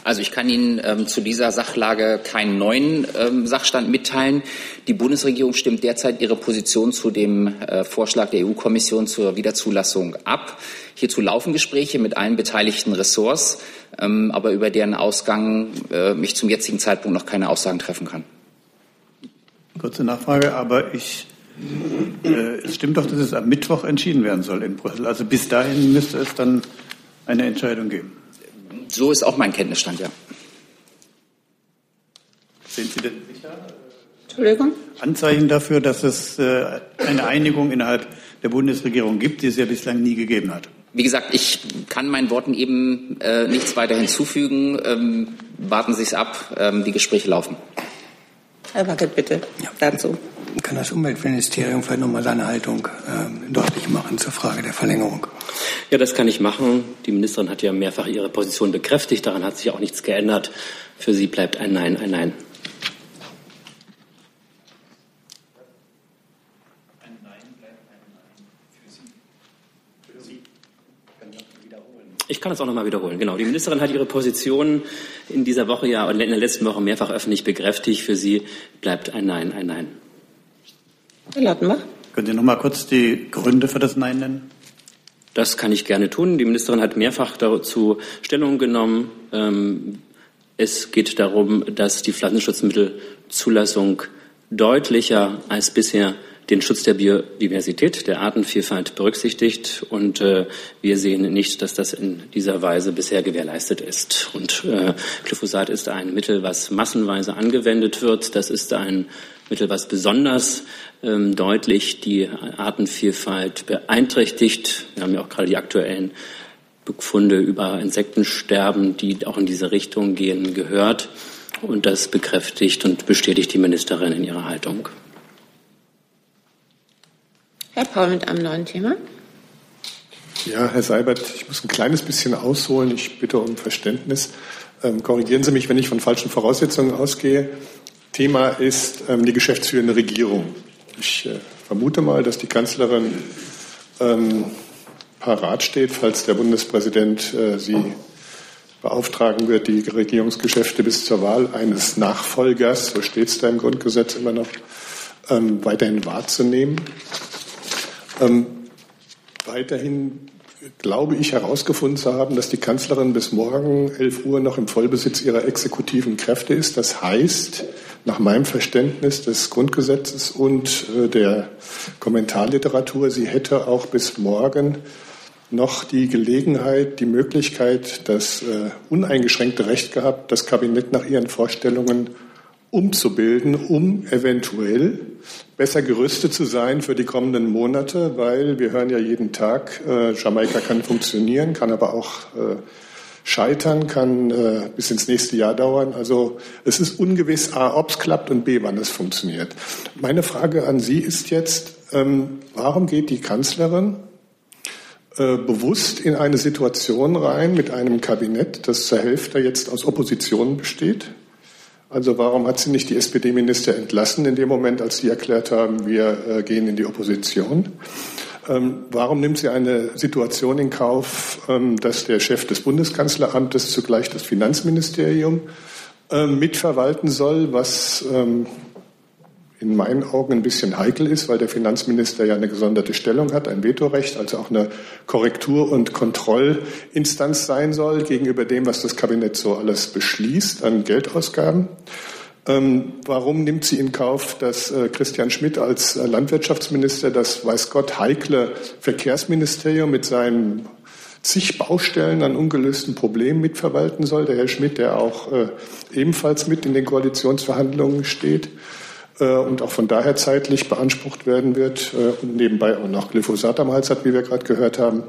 Also ich kann Ihnen ähm, zu dieser Sachlage keinen neuen ähm, Sachstand mitteilen. Die Bundesregierung stimmt derzeit ihre Position zu dem äh, Vorschlag der EU-Kommission zur Wiederzulassung ab. Hierzu laufen Gespräche mit allen beteiligten Ressorts, ähm, aber über deren Ausgang äh, ich zum jetzigen Zeitpunkt noch keine Aussagen treffen kann. Kurze Nachfrage, aber ich es stimmt doch, dass es am Mittwoch entschieden werden soll in Brüssel. Also bis dahin müsste es dann eine Entscheidung geben. So ist auch mein Kenntnisstand, ja. Sind Sie denn sicher? Entschuldigung? Anzeichen dafür, dass es äh, eine Einigung innerhalb der Bundesregierung gibt, die es ja bislang nie gegeben hat. Wie gesagt, ich kann meinen Worten eben äh, nichts weiter hinzufügen. Ähm, warten Sie es ab. Ähm, die Gespräche laufen. Herr Wackert, bitte ja. dazu. Kann das Umweltministerium vielleicht nochmal seine Haltung äh, deutlich machen zur Frage der Verlängerung? Ja, das kann ich machen. Die Ministerin hat ja mehrfach ihre Position bekräftigt. Daran hat sich auch nichts geändert. Für sie bleibt ein Nein, ein Nein. Ich kann es auch noch mal wiederholen. Genau. Die Ministerin hat ihre Position in dieser Woche ja in der letzten Woche mehrfach öffentlich bekräftigt. Für sie bleibt ein Nein, ein Nein. Herr Lautenbach. Können Sie noch mal kurz die Gründe für das Nein nennen? Das kann ich gerne tun. Die Ministerin hat mehrfach dazu Stellung genommen. Ähm, es geht darum, dass die Pflanzenschutzmittelzulassung deutlicher als bisher den Schutz der Biodiversität, der Artenvielfalt berücksichtigt. Und äh, wir sehen nicht, dass das in dieser Weise bisher gewährleistet ist. Und äh, Glyphosat ist ein Mittel, was massenweise angewendet wird. Das ist ein Mittel, was besonders ähm, deutlich die Artenvielfalt beeinträchtigt. Wir haben ja auch gerade die aktuellen Befunde über Insektensterben, die auch in diese Richtung gehen, gehört. Und das bekräftigt und bestätigt die Ministerin in ihrer Haltung. Herr Paul mit einem neuen Thema. Ja, Herr Seibert, ich muss ein kleines bisschen ausholen. Ich bitte um Verständnis. Ähm, korrigieren Sie mich, wenn ich von falschen Voraussetzungen ausgehe. Thema ist ähm, die geschäftsführende Regierung. Ich äh, vermute mal, dass die Kanzlerin ähm, parat steht, falls der Bundespräsident äh, sie beauftragen wird, die Regierungsgeschäfte bis zur Wahl eines Nachfolgers, so steht es da im Grundgesetz immer noch, ähm, weiterhin wahrzunehmen. Ähm, weiterhin glaube ich herausgefunden zu haben, dass die Kanzlerin bis morgen 11 Uhr noch im Vollbesitz ihrer exekutiven Kräfte ist. Das heißt, nach meinem Verständnis des Grundgesetzes und äh, der Kommentarliteratur, sie hätte auch bis morgen noch die Gelegenheit, die Möglichkeit, das äh, uneingeschränkte Recht gehabt, das Kabinett nach ihren Vorstellungen umzubilden, um eventuell besser gerüstet zu sein für die kommenden Monate, weil wir hören ja jeden Tag, äh, Jamaika kann funktionieren, kann aber auch äh, scheitern, kann äh, bis ins nächste Jahr dauern. Also es ist ungewiss, a, ob es klappt und b, wann es funktioniert. Meine Frage an Sie ist jetzt, ähm, warum geht die Kanzlerin äh, bewusst in eine Situation rein mit einem Kabinett, das zur Hälfte jetzt aus Opposition besteht? Also warum hat sie nicht die SPD-Minister entlassen in dem Moment, als sie erklärt haben, wir äh, gehen in die Opposition? Ähm, warum nimmt sie eine Situation in Kauf, ähm, dass der Chef des Bundeskanzleramtes zugleich das Finanzministerium ähm, mitverwalten soll, was in in meinen Augen ein bisschen heikel ist, weil der Finanzminister ja eine gesonderte Stellung hat, ein Vetorecht, also auch eine Korrektur- und Kontrollinstanz sein soll gegenüber dem, was das Kabinett so alles beschließt an Geldausgaben. Ähm, warum nimmt sie in Kauf, dass äh, Christian Schmidt als äh, Landwirtschaftsminister das, weiß Gott, heikle Verkehrsministerium mit seinen zig Baustellen an ungelösten Problemen mitverwalten soll? Der Herr Schmidt, der auch äh, ebenfalls mit in den Koalitionsverhandlungen steht und auch von daher zeitlich beansprucht werden wird äh, und nebenbei auch noch Glyphosat am Hals hat, wie wir gerade gehört haben.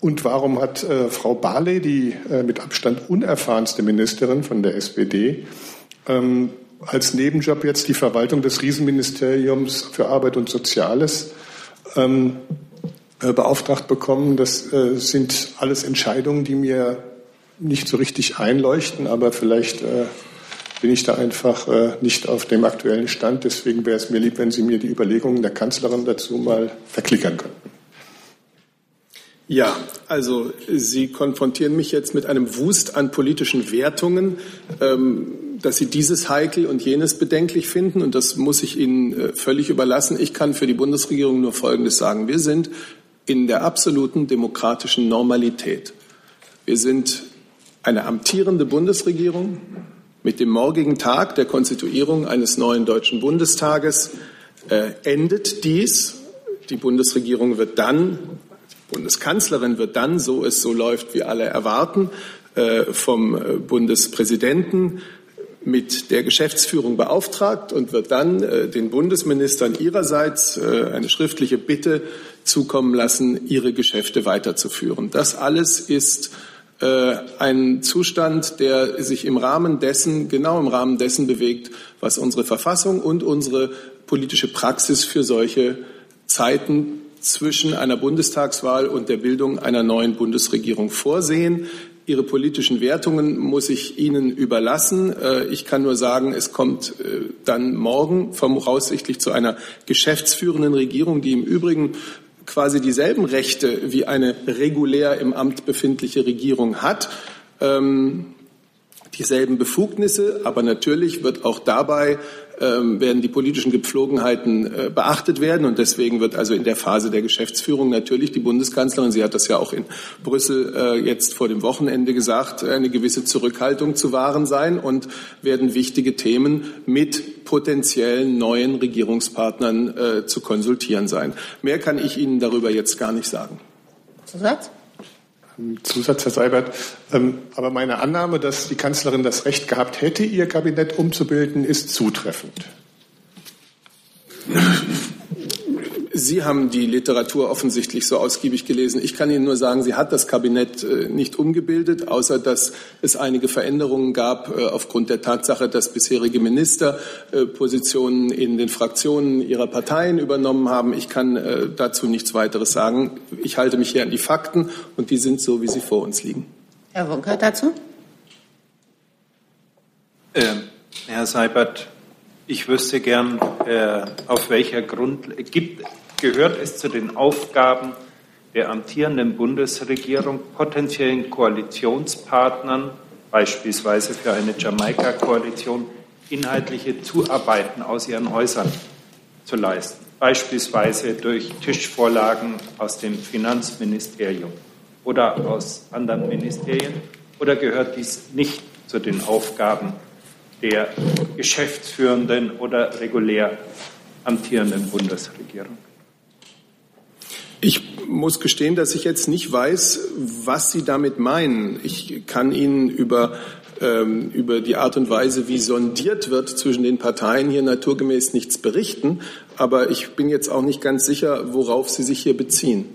Und warum hat äh, Frau Barley, die äh, mit Abstand unerfahrenste Ministerin von der SPD, ähm, als Nebenjob jetzt die Verwaltung des Riesenministeriums für Arbeit und Soziales ähm, äh, beauftragt bekommen. Das äh, sind alles Entscheidungen, die mir nicht so richtig einleuchten, aber vielleicht äh, bin ich da einfach äh, nicht auf dem aktuellen Stand. Deswegen wäre es mir lieb, wenn Sie mir die Überlegungen der Kanzlerin dazu mal verklickern könnten. Ja, also Sie konfrontieren mich jetzt mit einem Wust an politischen Wertungen. Ähm, dass Sie dieses heikel und jenes bedenklich finden. Und das muss ich Ihnen äh, völlig überlassen. Ich kann für die Bundesregierung nur Folgendes sagen. Wir sind in der absoluten demokratischen Normalität. Wir sind eine amtierende Bundesregierung mit dem morgigen Tag der Konstituierung eines neuen Deutschen Bundestages äh, endet dies. Die Bundesregierung wird dann, die Bundeskanzlerin wird dann, so es so läuft, wie alle erwarten, äh, vom äh, Bundespräsidenten mit der Geschäftsführung beauftragt und wird dann äh, den Bundesministern ihrerseits äh, eine schriftliche Bitte zukommen lassen, ihre Geschäfte weiterzuführen. Das alles ist äh, ein Zustand, der sich im Rahmen dessen, genau im Rahmen dessen bewegt, was unsere Verfassung und unsere politische Praxis für solche Zeiten zwischen einer Bundestagswahl und der Bildung einer neuen Bundesregierung vorsehen. Ihre politischen Wertungen muss ich Ihnen überlassen. Äh, ich kann nur sagen, es kommt äh, dann morgen voraussichtlich zu einer geschäftsführenden Regierung, die im Übrigen quasi dieselben Rechte wie eine regulär im Amt befindliche Regierung hat. Ähm, dieselben Befugnisse, aber natürlich wird auch dabei ähm, werden die politischen Gepflogenheiten äh, beachtet werden. Und deswegen wird also in der Phase der Geschäftsführung natürlich die Bundeskanzlerin, sie hat das ja auch in Brüssel äh, jetzt vor dem Wochenende gesagt, eine gewisse Zurückhaltung zu wahren sein und werden wichtige Themen mit potenziellen neuen Regierungspartnern äh, zu konsultieren sein. Mehr kann ich Ihnen darüber jetzt gar nicht sagen. Zusatz? Zusatz, Herr Seibert. Ähm, aber meine Annahme, dass die Kanzlerin das Recht gehabt hätte, ihr Kabinett umzubilden, ist zutreffend. Sie haben die Literatur offensichtlich so ausgiebig gelesen. Ich kann Ihnen nur sagen, sie hat das Kabinett äh, nicht umgebildet, außer dass es einige Veränderungen gab äh, aufgrund der Tatsache, dass bisherige Minister äh, Positionen in den Fraktionen ihrer Parteien übernommen haben. Ich kann dazu nichts weiteres sagen. Ich halte mich hier an die Fakten und die sind so, wie sie vor uns liegen. Herr Wunker dazu? Äh, Herr Seibert, ich wüsste gern, äh, auf welcher Grund gibt, gehört es zu den Aufgaben der amtierenden Bundesregierung, potenziellen Koalitionspartnern, beispielsweise für eine Jamaika-Koalition, inhaltliche Zuarbeiten aus ihren Häusern zu leisten, beispielsweise durch Tischvorlagen aus dem Finanzministerium oder aus anderen Ministerien, oder gehört dies nicht zu den Aufgaben der geschäftsführenden oder regulär amtierenden Bundesregierung? Ich muss gestehen, dass ich jetzt nicht weiß, was Sie damit meinen. Ich kann Ihnen über, ähm, über die Art und Weise, wie sondiert wird zwischen den Parteien, hier naturgemäß nichts berichten. Aber ich bin jetzt auch nicht ganz sicher, worauf Sie sich hier beziehen.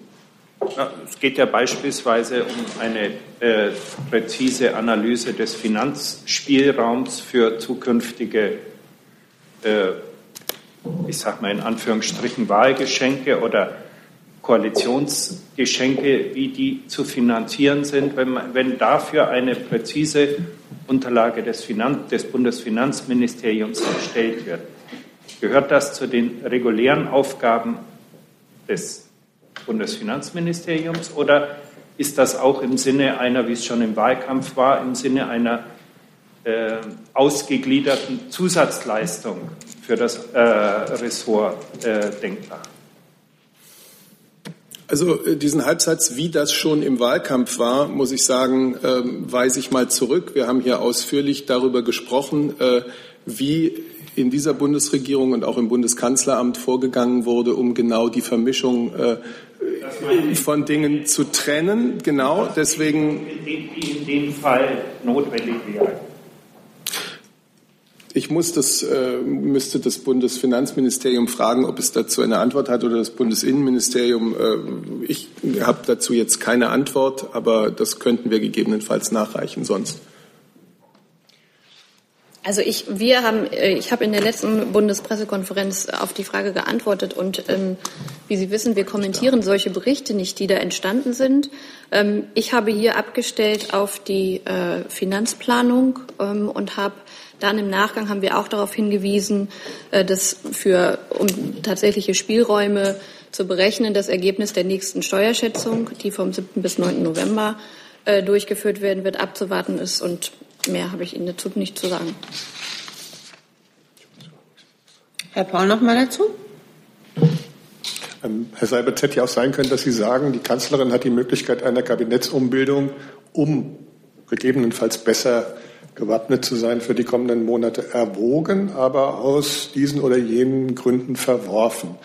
Ja, es geht ja beispielsweise um eine äh, präzise Analyse des Finanzspielraums für zukünftige, äh, ich sage mal in Anführungsstrichen, Wahlgeschenke oder Koalitionsgeschenke, wie die zu finanzieren sind, wenn, man, wenn dafür eine präzise Unterlage des, Finanz, des Bundesfinanzministeriums erstellt wird. Gehört das zu den regulären Aufgaben des Bundesfinanzministeriums oder ist das auch im Sinne einer, wie es schon im Wahlkampf war, im Sinne einer äh, ausgegliederten Zusatzleistung für das äh, Ressort äh, denkbar? Also äh, diesen Halbsatz, wie das schon im Wahlkampf war, muss ich sagen, ähm, weise ich mal zurück. Wir haben hier ausführlich darüber gesprochen, äh, wie in dieser Bundesregierung und auch im Bundeskanzleramt vorgegangen wurde, um genau die Vermischung äh, von Dingen zu trennen. Genau, deswegen. In dem Fall notwendig wäre. Ich muss das, äh, müsste das Bundesfinanzministerium fragen, ob es dazu eine Antwort hat oder das Bundesinnenministerium. Äh, ich habe dazu jetzt keine Antwort, aber das könnten wir gegebenenfalls nachreichen sonst. Also ich, wir haben, äh, ich habe in der letzten Bundespressekonferenz auf die Frage geantwortet und ähm, wie Sie wissen, wir kommentieren solche Berichte nicht, die da entstanden sind. Ähm, ich habe hier abgestellt auf die äh, Finanzplanung ähm, und habe dann im Nachgang haben wir auch darauf hingewiesen, äh, dass für, um tatsächliche Spielräume zu berechnen, das Ergebnis der nächsten Steuerschätzung, die vom 7. bis 9. November äh, durchgeführt werden wird, abzuwarten ist. Und mehr habe ich Ihnen dazu nicht zu sagen. Herr Paul noch mal dazu. Ähm, Herr Seibert, es hätte ja auch sein können, dass Sie sagen, die Kanzlerin hat die Möglichkeit einer Kabinettsumbildung, um gegebenenfalls besser gewappnet zu sein für die kommenden Monate, erwogen, aber aus diesen oder jenen Gründen verworfen.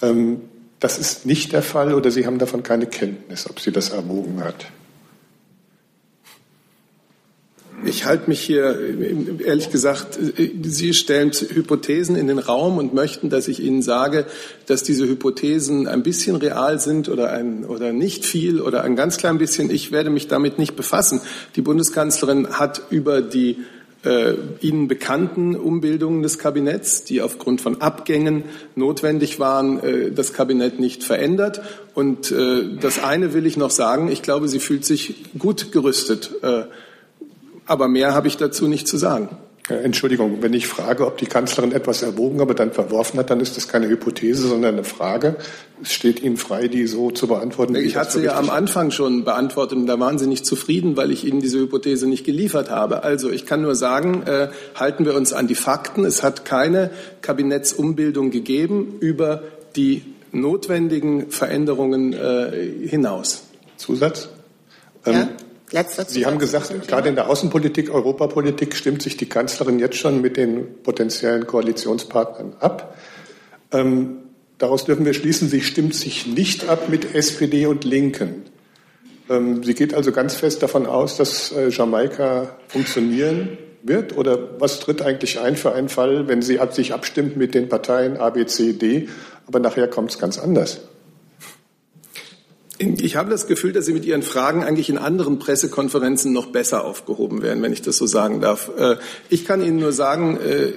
Ähm, das ist nicht der Fall oder Sie haben davon keine Kenntnis, ob sie das erwogen hat. Ich halte mich hier, ehrlich gesagt, Sie stellen Hypothesen in den Raum und möchten, dass ich Ihnen sage, dass diese Hypothesen ein bisschen real sind oder, ein, oder nicht viel oder ein ganz klein bisschen. Ich werde mich damit nicht befassen. Die Bundeskanzlerin hat über die äh, Ihnen bekannten Umbildungen des Kabinetts, die aufgrund von Abgängen notwendig waren, äh, das Kabinett nicht verändert. Und äh, das eine will ich noch sagen. Ich glaube, sie fühlt sich gut gerüstet. Äh, aber mehr habe ich dazu nicht zu sagen. Entschuldigung, wenn ich frage, ob die Kanzlerin etwas erwogen, aber dann verworfen hat, dann ist das keine Hypothese, sondern eine Frage. Es steht Ihnen frei, die so zu beantworten. Ich hatte sie ja am Anfang schon beantwortet und da waren Sie nicht zufrieden, weil ich Ihnen diese Hypothese nicht geliefert habe. Also ich kann nur sagen, äh, halten wir uns an die Fakten. Es hat keine Kabinettsumbildung gegeben über die notwendigen Veränderungen äh, hinaus. Zusatz? Ähm, ja? Letzter Sie haben gesagt, gerade in der Außenpolitik, Europapolitik stimmt sich die Kanzlerin jetzt schon mit den potenziellen Koalitionspartnern ab. Ähm, daraus dürfen wir schließen, sie stimmt sich nicht ab mit SPD und Linken. Ähm, sie geht also ganz fest davon aus, dass äh, Jamaika funktionieren wird? Oder was tritt eigentlich ein für einen Fall, wenn sie ab, sich abstimmt mit den Parteien A, B, C, D, aber nachher kommt es ganz anders? Ich habe das Gefühl, dass Sie mit Ihren Fragen eigentlich in anderen Pressekonferenzen noch besser aufgehoben werden, wenn ich das so sagen darf. Äh, ich kann Ihnen nur sagen, äh,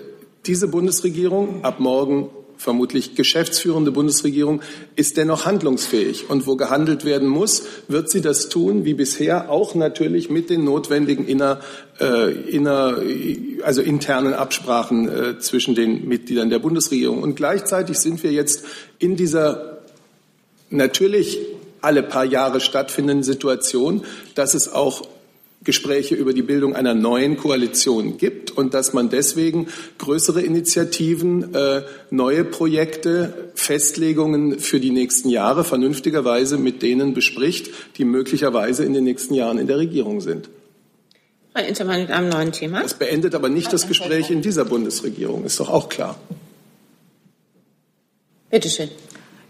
diese Bundesregierung, ab morgen vermutlich geschäftsführende Bundesregierung, ist dennoch handlungsfähig. Und wo gehandelt werden muss, wird sie das tun, wie bisher, auch natürlich mit den notwendigen inner, äh, inner, also internen Absprachen äh, zwischen den Mitgliedern der Bundesregierung. Und gleichzeitig sind wir jetzt in dieser natürlich alle paar Jahre stattfindenden Situation, dass es auch Gespräche über die Bildung einer neuen Koalition gibt und dass man deswegen größere Initiativen, äh, neue Projekte, Festlegungen für die nächsten Jahre vernünftigerweise mit denen bespricht, die möglicherweise in den nächsten Jahren in der Regierung sind. Herr Intermann mit einem neuen Thema. Das beendet aber nicht das Gespräch in dieser Bundesregierung, ist doch auch klar. Bitte schön.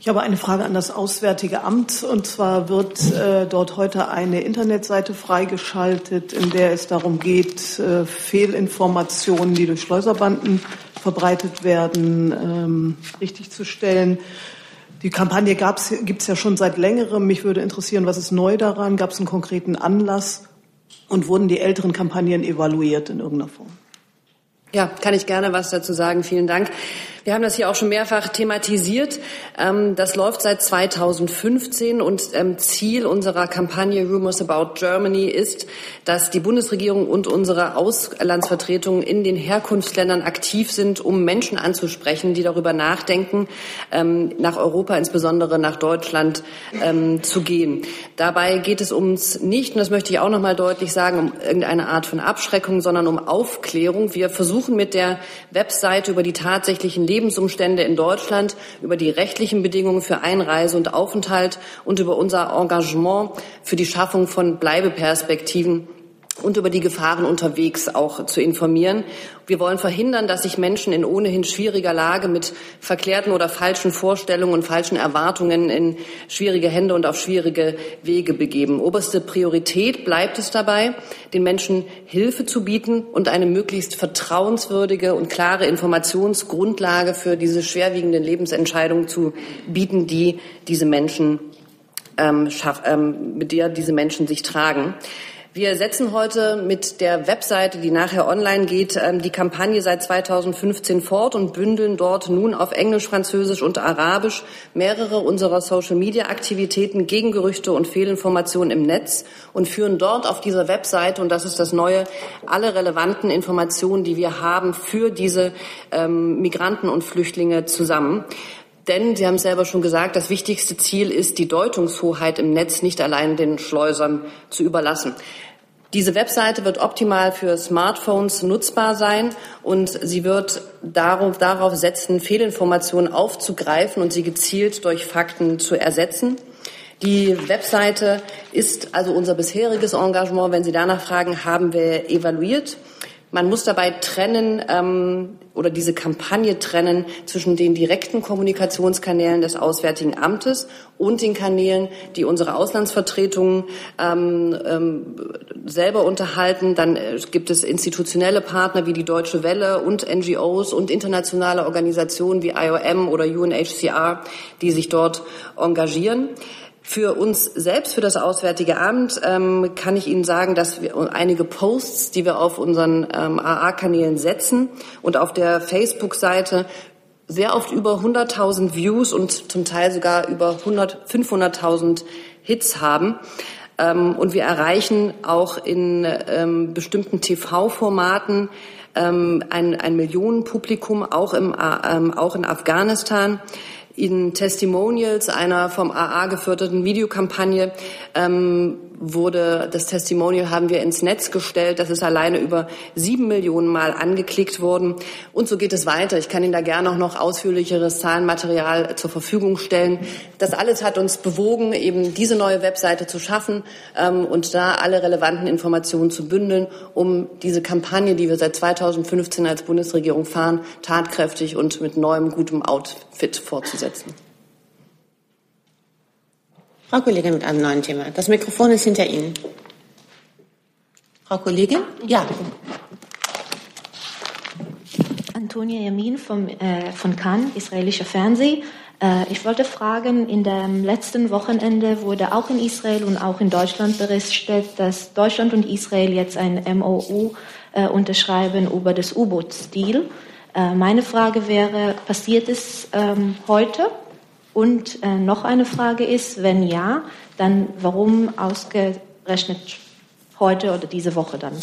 Ich habe eine Frage an das Auswärtige Amt. Und zwar wird äh, dort heute eine Internetseite freigeschaltet, in der es darum geht, äh, Fehlinformationen, die durch Schleuserbanden verbreitet werden, ähm, richtigzustellen. Die Kampagne gibt es ja schon seit längerem. Mich würde interessieren, was ist neu daran? Gab es einen konkreten Anlass? Und wurden die älteren Kampagnen evaluiert in irgendeiner Form? Ja, kann ich gerne was dazu sagen. Vielen Dank. Wir haben das hier auch schon mehrfach thematisiert. Ähm, das läuft seit 2015 und ähm, Ziel unserer Kampagne Rumors About Germany ist, dass die Bundesregierung und unsere Auslandsvertretungen in den Herkunftsländern aktiv sind, um Menschen anzusprechen, die darüber nachdenken, ähm, nach Europa, insbesondere nach Deutschland zu gehen. Dabei geht es uns nicht, und das möchte ich auch noch mal deutlich sagen, um irgendeine Art von Abschreckung, sondern um Aufklärung. Wir versuchen mit der Webseite über die tatsächlichen Lebensumstände in Deutschland, über die rechtlichen Bedingungen für Einreise und Aufenthalt und über unser Engagement für die Schaffung von Bleibeperspektiven und über die Gefahren unterwegs auch zu informieren. Wir wollen verhindern, dass sich Menschen in ohnehin schwieriger Lage mit verklärten oder falschen Vorstellungen und falschen Erwartungen in schwierige Hände und auf schwierige Wege begeben. Oberste Priorität bleibt es dabei, den Menschen Hilfe zu bieten und eine möglichst vertrauenswürdige und klare Informationsgrundlage für diese schwerwiegenden Lebensentscheidungen zu bieten, die diese Menschen ähm, schaff, ähm, mit der diese Menschen sich tragen. Wir setzen heute mit der Webseite, die nachher online geht, ähm, die Kampagne seit 2015 fort und bündeln dort nun auf Englisch, Französisch und Arabisch mehrere unserer Social-Media-Aktivitäten gegen Gerüchte und Fehlinformationen im Netz und führen dort auf dieser Webseite, und das ist das Neue, alle relevanten Informationen, die wir haben für diese ähm, Migranten und Flüchtlinge zusammen. Denn, Sie haben selber schon gesagt, das wichtigste Ziel ist, die Deutungshoheit im Netz nicht allein den Schleusern zu überlassen. Diese Webseite wird optimal für Smartphones nutzbar sein und sie wird darauf, darauf setzen, Fehlinformationen aufzugreifen und sie gezielt durch Fakten zu ersetzen. Die Webseite ist also unser bisheriges Engagement. Wenn Sie danach fragen, haben wir evaluiert. Man muss dabei trennen ähm, oder diese Kampagne trennen zwischen den direkten Kommunikationskanälen des Auswärtigen Amtes und den Kanälen, die unsere Auslandsvertretungen ähm, ähm, selber unterhalten. Dann äh, gibt es institutionelle Partner wie die Deutsche Welle und NGOs und internationale Organisationen wie IOM oder UNHCR, die sich dort engagieren. Für uns selbst, für das Auswärtige Amt, ähm, kann ich Ihnen sagen, dass wir einige Posts, die wir auf unseren ähm, AA-Kanälen setzen und auf der Facebook-Seite sehr oft über 100.000 Views und zum Teil sogar über 500.000 Hits haben. Ähm, und wir erreichen auch in ähm, bestimmten TV-Formaten ähm, ein, ein Millionenpublikum, auch, im, äh, auch in Afghanistan in Testimonials einer vom AA geförderten Videokampagne ähm, wurde das Testimonial haben wir ins Netz gestellt. Das ist alleine über sieben Millionen Mal angeklickt worden. Und so geht es weiter. Ich kann Ihnen da gerne auch noch ausführlicheres Zahlenmaterial zur Verfügung stellen. Das alles hat uns bewogen, eben diese neue Webseite zu schaffen ähm, und da alle relevanten Informationen zu bündeln, um diese Kampagne, die wir seit 2015 als Bundesregierung fahren, tatkräftig und mit neuem, gutem Outfit fortzusetzen. Frau Kollegin mit einem neuen Thema. Das Mikrofon ist hinter Ihnen. Frau Kollegin? Ja. Antonia Yamin vom, äh, von Cannes, israelischer Fernsehen. Äh, ich wollte fragen, in dem letzten Wochenende wurde auch in Israel und auch in Deutschland berichtet, dass Deutschland und Israel jetzt ein MOU äh, unterschreiben über das U-Boot-Stil. Äh, meine Frage wäre, passiert es ähm, heute und äh, noch eine Frage ist, wenn ja, dann warum ausgerechnet heute oder diese Woche dann?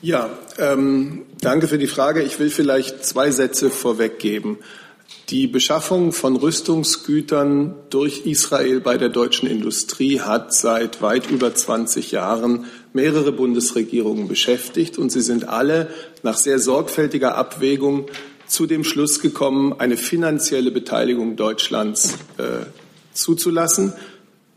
Ja, ähm, danke für die Frage. Ich will vielleicht zwei Sätze vorweggeben. Die Beschaffung von Rüstungsgütern durch Israel bei der deutschen Industrie hat seit weit über 20 Jahren mehrere Bundesregierungen beschäftigt und sie sind alle nach sehr sorgfältiger Abwägung zu dem Schluss gekommen, eine finanzielle Beteiligung Deutschlands äh, zuzulassen,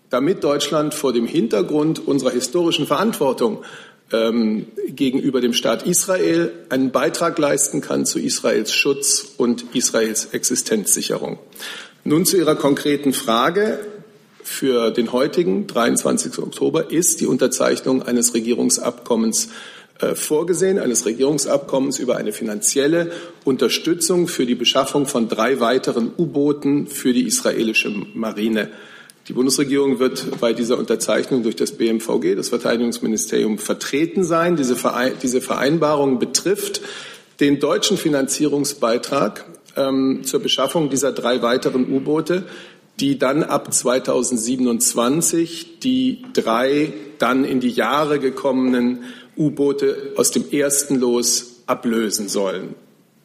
damit Deutschland vor dem Hintergrund unserer historischen Verantwortung ähm, gegenüber dem Staat Israel einen Beitrag leisten kann zu Israels Schutz und Israels Existenzsicherung. Nun zu Ihrer konkreten Frage. Für den heutigen 23. Oktober ist die Unterzeichnung eines Regierungsabkommens vorgesehen, eines Regierungsabkommens über eine finanzielle Unterstützung für die Beschaffung von drei weiteren U-Booten für die israelische Marine. Die Bundesregierung wird bei dieser Unterzeichnung durch das BMVG, das Verteidigungsministerium, vertreten sein. Diese, Vereinbarung betrifft den deutschen Finanzierungsbeitrag ähm, zur Beschaffung dieser drei weiteren U-Boote, die dann ab 2027 die drei dann in die Jahre gekommenen U-Boote aus dem ersten Los ablösen sollen.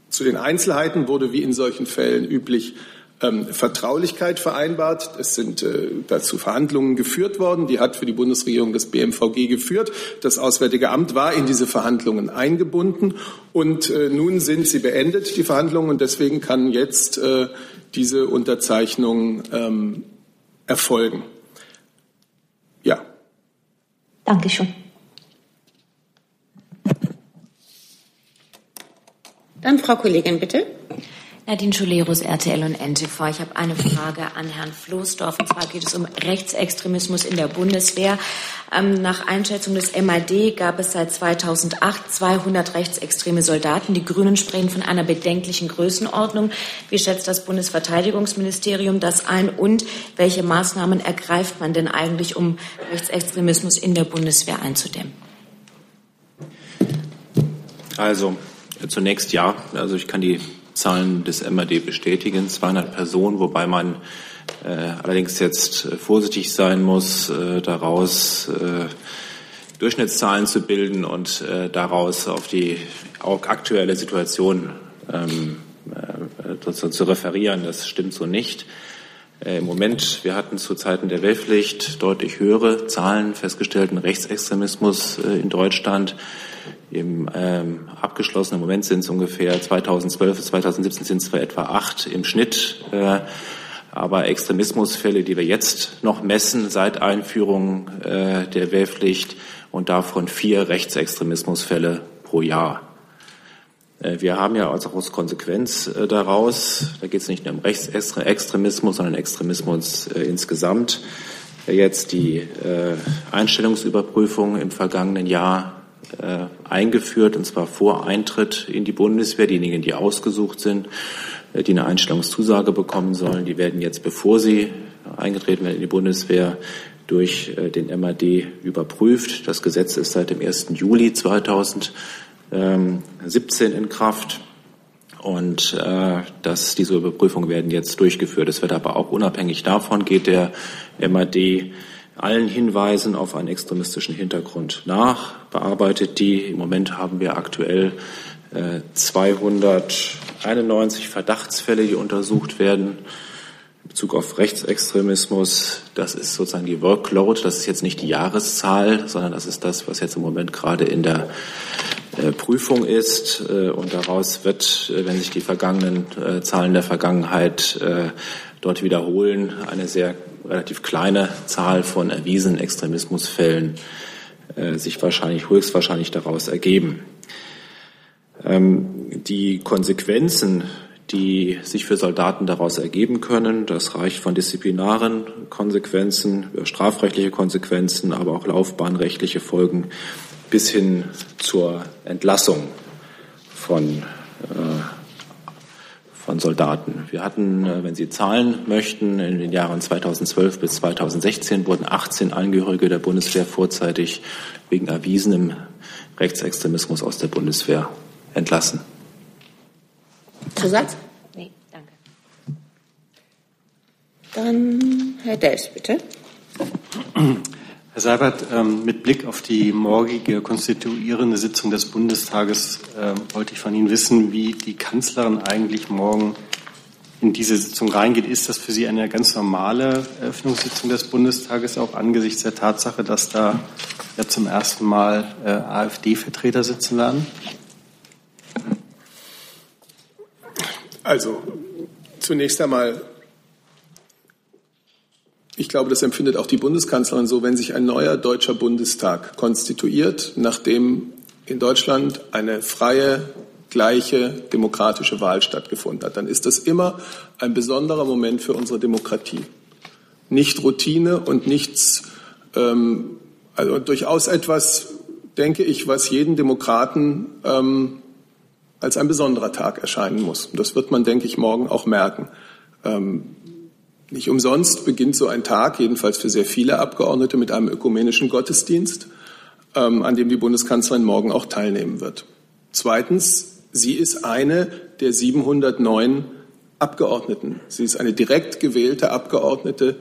Zu den Einzelheiten wurde wie in solchen Fällen üblich ähm, Vertraulichkeit vereinbart. Es sind äh, dazu Verhandlungen geführt worden. Die hat für die Bundesregierung das BMVG geführt. Das Auswärtige Amt war in diese Verhandlungen eingebunden. Und äh, nun sind sie beendet, die Verhandlungen. Und deswegen kann jetzt äh, diese Unterzeichnung ähm, erfolgen. Ja. Dankeschön. Dann Frau Kollegin, bitte. Nadine Schulerus, RTL und NTV. Ich habe eine Frage an Herrn Floßdorf. Und zwar geht es um Rechtsextremismus in der Bundeswehr. Ähm, nach Einschätzung des MAD gab es seit 2008 200 rechtsextreme Soldaten. Die Grünen sprechen von einer bedenklichen Größenordnung. Wie schätzt das Bundesverteidigungsministerium das ein? Und welche Maßnahmen ergreift man denn eigentlich, um Rechtsextremismus in der Bundeswehr einzudämmen? Also, zunächst ja. Also ich kann die Zahlen des MAD bestätigen, 200 Personen, wobei man äh, allerdings jetzt vorsichtig sein muss, äh, daraus äh, Durchschnittszahlen zu bilden und äh, daraus auf die auch aktuelle Situation ähm, äh, zu, referieren. Das stimmt so nicht. Äh, Im Moment, wir hatten zu Zeiten der Wehrpflicht deutlich höhere Zahlen festgestellten Rechtsextremismus in Deutschland. Im ähm, abgeschlossenen Moment sind es ungefähr 2012 bis 2017 sind es zwar etwa acht im Schnitt, äh, aber Extremismusfälle, die wir jetzt noch messen seit Einführung äh, der Wehrpflicht und davon vier Rechtsextremismusfälle pro Jahr. Äh, wir haben ja als Konsequenz äh, daraus, da geht es nicht nur um Rechtsextremismus, sondern Extremismus äh, insgesamt, jetzt die Einstellungsüberprüfung im vergangenen Jahr äh, eingeführt, und zwar vor Eintritt in die Bundeswehr. Diejenigen, die ausgesucht sind, äh, die eine Einstellungszusage bekommen sollen, die werden jetzt, bevor sie eingetreten werden in die Bundeswehr, durch äh, den MAD überprüft. Das Gesetz ist seit dem 1. Juli 2017 in Kraft. Und äh, dass diese Überprüfungen werden jetzt durchgeführt. Es wird aber auch unabhängig davon geht der MAD allen Hinweisen auf einen extremistischen Hintergrund nach, bearbeitet die. Im Moment haben wir aktuell äh, 291 Verdachtsfälle, die untersucht werden. In Bezug auf Rechtsextremismus, das ist sozusagen die Workload, das ist jetzt nicht die Jahreszahl, sondern das ist das, was jetzt im Moment gerade in der äh, Prüfung ist. Äh, und daraus wird, äh, wenn sich die vergangenen Zahlen der Vergangenheit dort wiederholen, eine sehr relativ kleine Zahl von erwiesenen Extremismusfällen äh, sich wahrscheinlich höchstwahrscheinlich daraus ergeben. Ähm, die Konsequenzen, die sich für Soldaten daraus ergeben können, das reicht von disziplinaren Konsequenzen, strafrechtliche Konsequenzen, aber auch laufbahnrechtliche Folgen bis hin zur Entlassung von äh, von Soldaten. Wir hatten, äh, wenn Sie Zahlen möchten, in den Jahren 2012 bis 2016 wurden 18 Angehörige der Bundeswehr vorzeitig wegen erwiesenem Rechtsextremismus aus der Bundeswehr entlassen. Zusatz? Nee, danke. Dann Herr Dels, bitte. Herr Seibert, ähm, mit Blick auf die morgige konstituierende Sitzung des Bundestages ähm, wollte ich von Ihnen wissen, wie die Kanzlerin eigentlich morgen in diese Sitzung reingeht. Ist das für Sie eine ganz normale Eröffnungssitzung des Bundestages, auch angesichts der Tatsache, dass da ja zum ersten Mal äh, AfD-Vertreter sitzen werden? Also zunächst einmal ich glaube, das empfindet auch die Bundeskanzlerin so, wenn sich ein neuer deutscher Bundestag konstituiert, nachdem in Deutschland eine freie, gleiche, demokratische Wahl stattgefunden hat, dann ist das immer ein besonderer Moment für unsere Demokratie. Nicht Routine und nichts, ähm, also durchaus etwas, denke ich, was jeden Demokraten ähm, als ein besonderer Tag erscheinen muss. Das wird man, denke ich, morgen auch merken. Ähm, Nicht umsonst beginnt so ein Tag, jedenfalls für sehr viele Abgeordnete, mit einem ökumenischen Gottesdienst, ähm, an dem die Bundeskanzlerin morgen auch teilnehmen wird. Zweitens, sie ist eine der 709 Abgeordneten. Sie ist eine direkt gewählte Abgeordnete,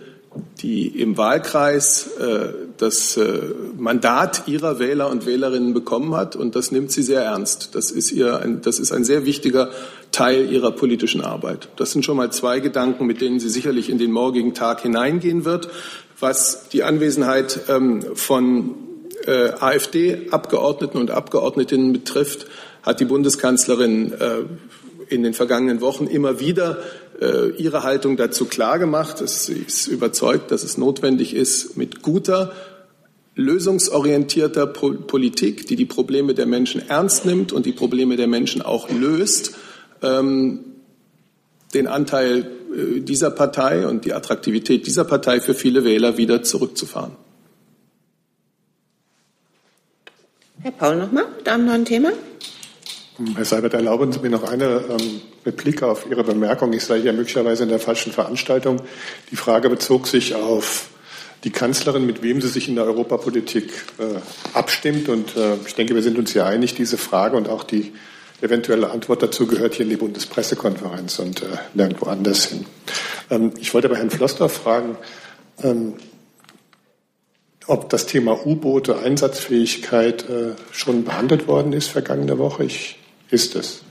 die im Wahlkreis äh, das äh, Mandat ihrer Wähler und Wählerinnen bekommen hat. Und das nimmt sie sehr ernst. Das ist, ihr ein, das ist ein sehr wichtiger Teil ihrer politischen Arbeit. Das sind schon mal zwei Gedanken, mit denen sie sicherlich in den morgigen Tag hineingehen wird. Was die Anwesenheit ähm, von äh, AfD-Abgeordneten und Abgeordnetinnen betrifft, hat die Bundeskanzlerin äh, in den vergangenen Wochen immer wieder ihre Haltung dazu klargemacht. Sie ist überzeugt, dass es notwendig ist, mit guter, lösungsorientierter Politik, die die Probleme der Menschen ernst nimmt und die Probleme der Menschen auch löst, ähm, den Anteil äh, dieser Partei und die Attraktivität dieser Partei für viele Wähler wieder zurückzufahren. Herr Paul nochmal, mit einem neuen Thema. Herr Seibert, erlauben Sie mir noch eine ähm, Replik auf Ihre Bemerkung. Ich sei hier möglicherweise in der falschen Veranstaltung. Die Frage bezog sich auf die Kanzlerin, mit wem sie sich in der Europapolitik äh, abstimmt. Und äh, ich denke, wir sind uns hier einig, diese Frage und auch die eventuelle Antwort dazu gehört hier in die Bundespressekonferenz und äh, nirgendwo anders hin. Ähm, ich wollte bei Herrn Flossdorf fragen, ähm, ob das Thema U-Boote, Einsatzfähigkeit äh, schon behandelt worden ist vergangene Woche. Ich ist es.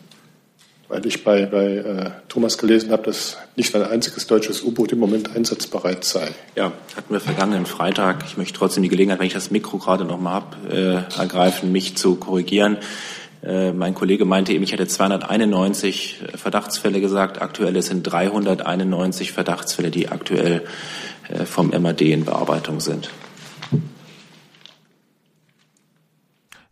Weil ich bei, bei äh, Thomas gelesen habe, dass nicht ein einziges deutsches U-Boot im Moment einsatzbereit sei. Ja, hatten wir vergangenen Freitag. Ich möchte trotzdem die Gelegenheit, wenn ich das Mikro gerade noch mal habe, äh, ergreifen, mich zu korrigieren. Äh, mein Kollege meinte eben, ich hätte 291 Verdachtsfälle gesagt. Aktuell sind 391 Verdachtsfälle, die aktuell äh, vom MAD in Bearbeitung sind.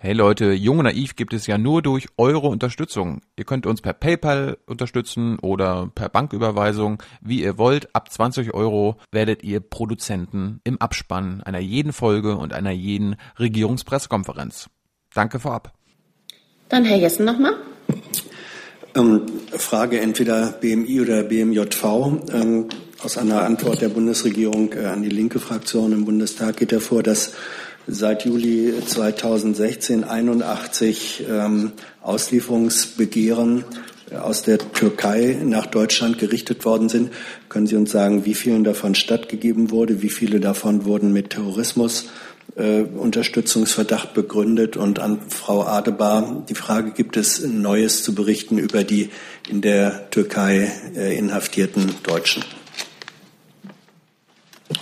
Hey Leute, Jung und Naiv gibt es ja nur durch eure Unterstützung. Ihr könnt uns per PayPal unterstützen oder per Banküberweisung, wie ihr wollt. Ab 20 Euro werdet ihr Produzenten im Abspann einer jeden Folge und einer jeden Regierungspressekonferenz. Danke vorab. Dann Herr Jessen nochmal. Ähm, Frage entweder BMI oder BMJV. Ähm, aus einer Antwort der Bundesregierung äh, an die linke Fraktion im Bundestag geht hervor, dass seit Juli 2016 81 ähm, Auslieferungsbegehren aus der Türkei nach Deutschland gerichtet worden sind. Können Sie uns sagen, wie vielen davon stattgegeben wurde, wie viele davon wurden mit Terrorismus äh, Unterstützungsverdacht begründet? Und an Frau Adebar die Frage, gibt es Neues zu berichten über die in der Türkei äh, inhaftierten Deutschen?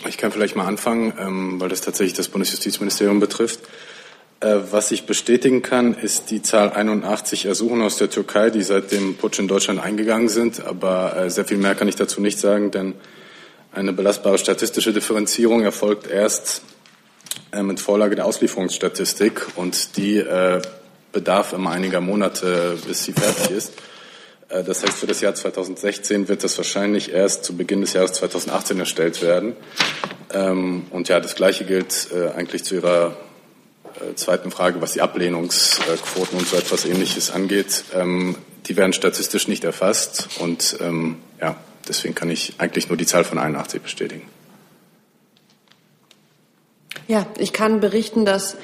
Ich kann vielleicht mal anfangen, ähm, weil das tatsächlich das Bundesjustizministerium betrifft. Äh, was ich bestätigen kann, ist die Zahl 81 Ersuchen aus der Türkei, die seit dem Putsch in Deutschland eingegangen sind. Aber äh, sehr viel mehr kann ich dazu nicht sagen, denn eine belastbare statistische Differenzierung erfolgt erst äh, mit Vorlage der Auslieferungsstatistik und die bedarf immer einiger Monate, bis sie fertig ist. Äh, das heißt, für das Jahr 2016 wird das wahrscheinlich erst zu Beginn des Jahres 2018 erstellt werden. Ähm, und ja, das Gleiche gilt äh, eigentlich zu Ihrer äh, zweiten Frage, was die Ablehnungsquoten und so etwas Ähnliches angeht. Ähm, die werden statistisch nicht erfasst und ähm, ja, deswegen kann ich eigentlich nur die Zahl von 81 bestätigen. Ja, ich kann berichten, dass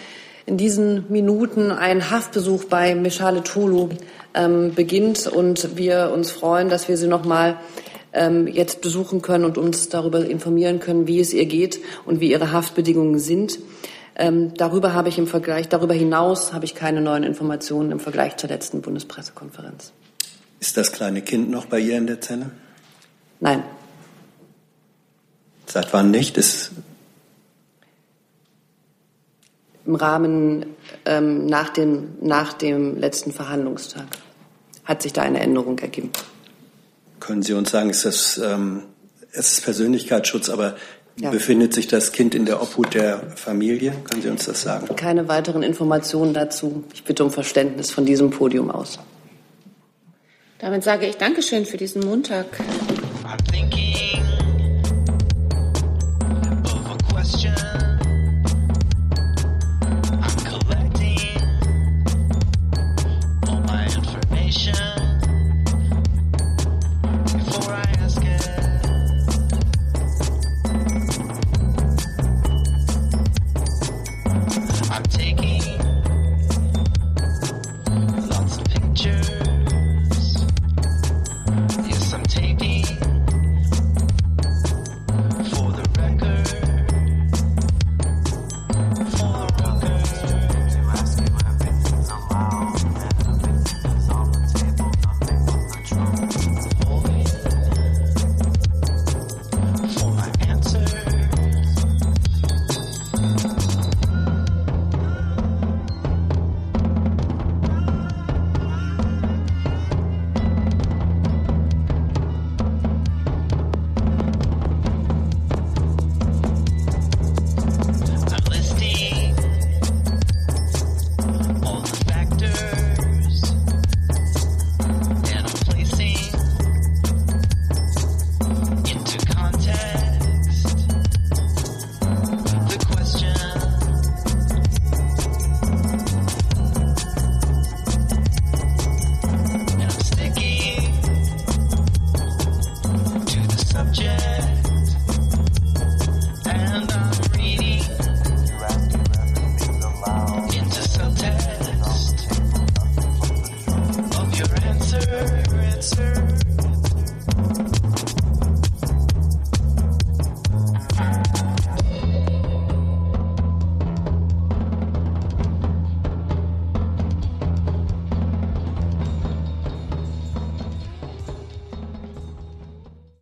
in diesen Minuten ein Haftbesuch bei Meshale Tolu ähm, beginnt und wir uns freuen, dass wir sie noch mal ähm, jetzt besuchen können und uns darüber informieren können, wie es ihr geht und wie ihre Haftbedingungen sind. Ähm, darüber habe ich im Vergleich, darüber hinaus habe ich keine neuen Informationen im Vergleich zur letzten Bundespressekonferenz. Ist das kleine Kind noch bei ihr in der Zelle? Nein. Seit wann nicht? Ist Im Rahmen ähm, nach, dem, nach dem letzten Verhandlungstag hat sich da eine Änderung ergeben. Können Sie uns sagen, ist das ähm, es ist Persönlichkeitsschutz, aber ja. befindet sich das Kind in der Obhut der Familie? Können Sie uns das sagen? Keine weiteren Informationen dazu. Ich bitte um Verständnis von diesem Podium aus. Damit sage ich Dankeschön für diesen Montag. I'm thinking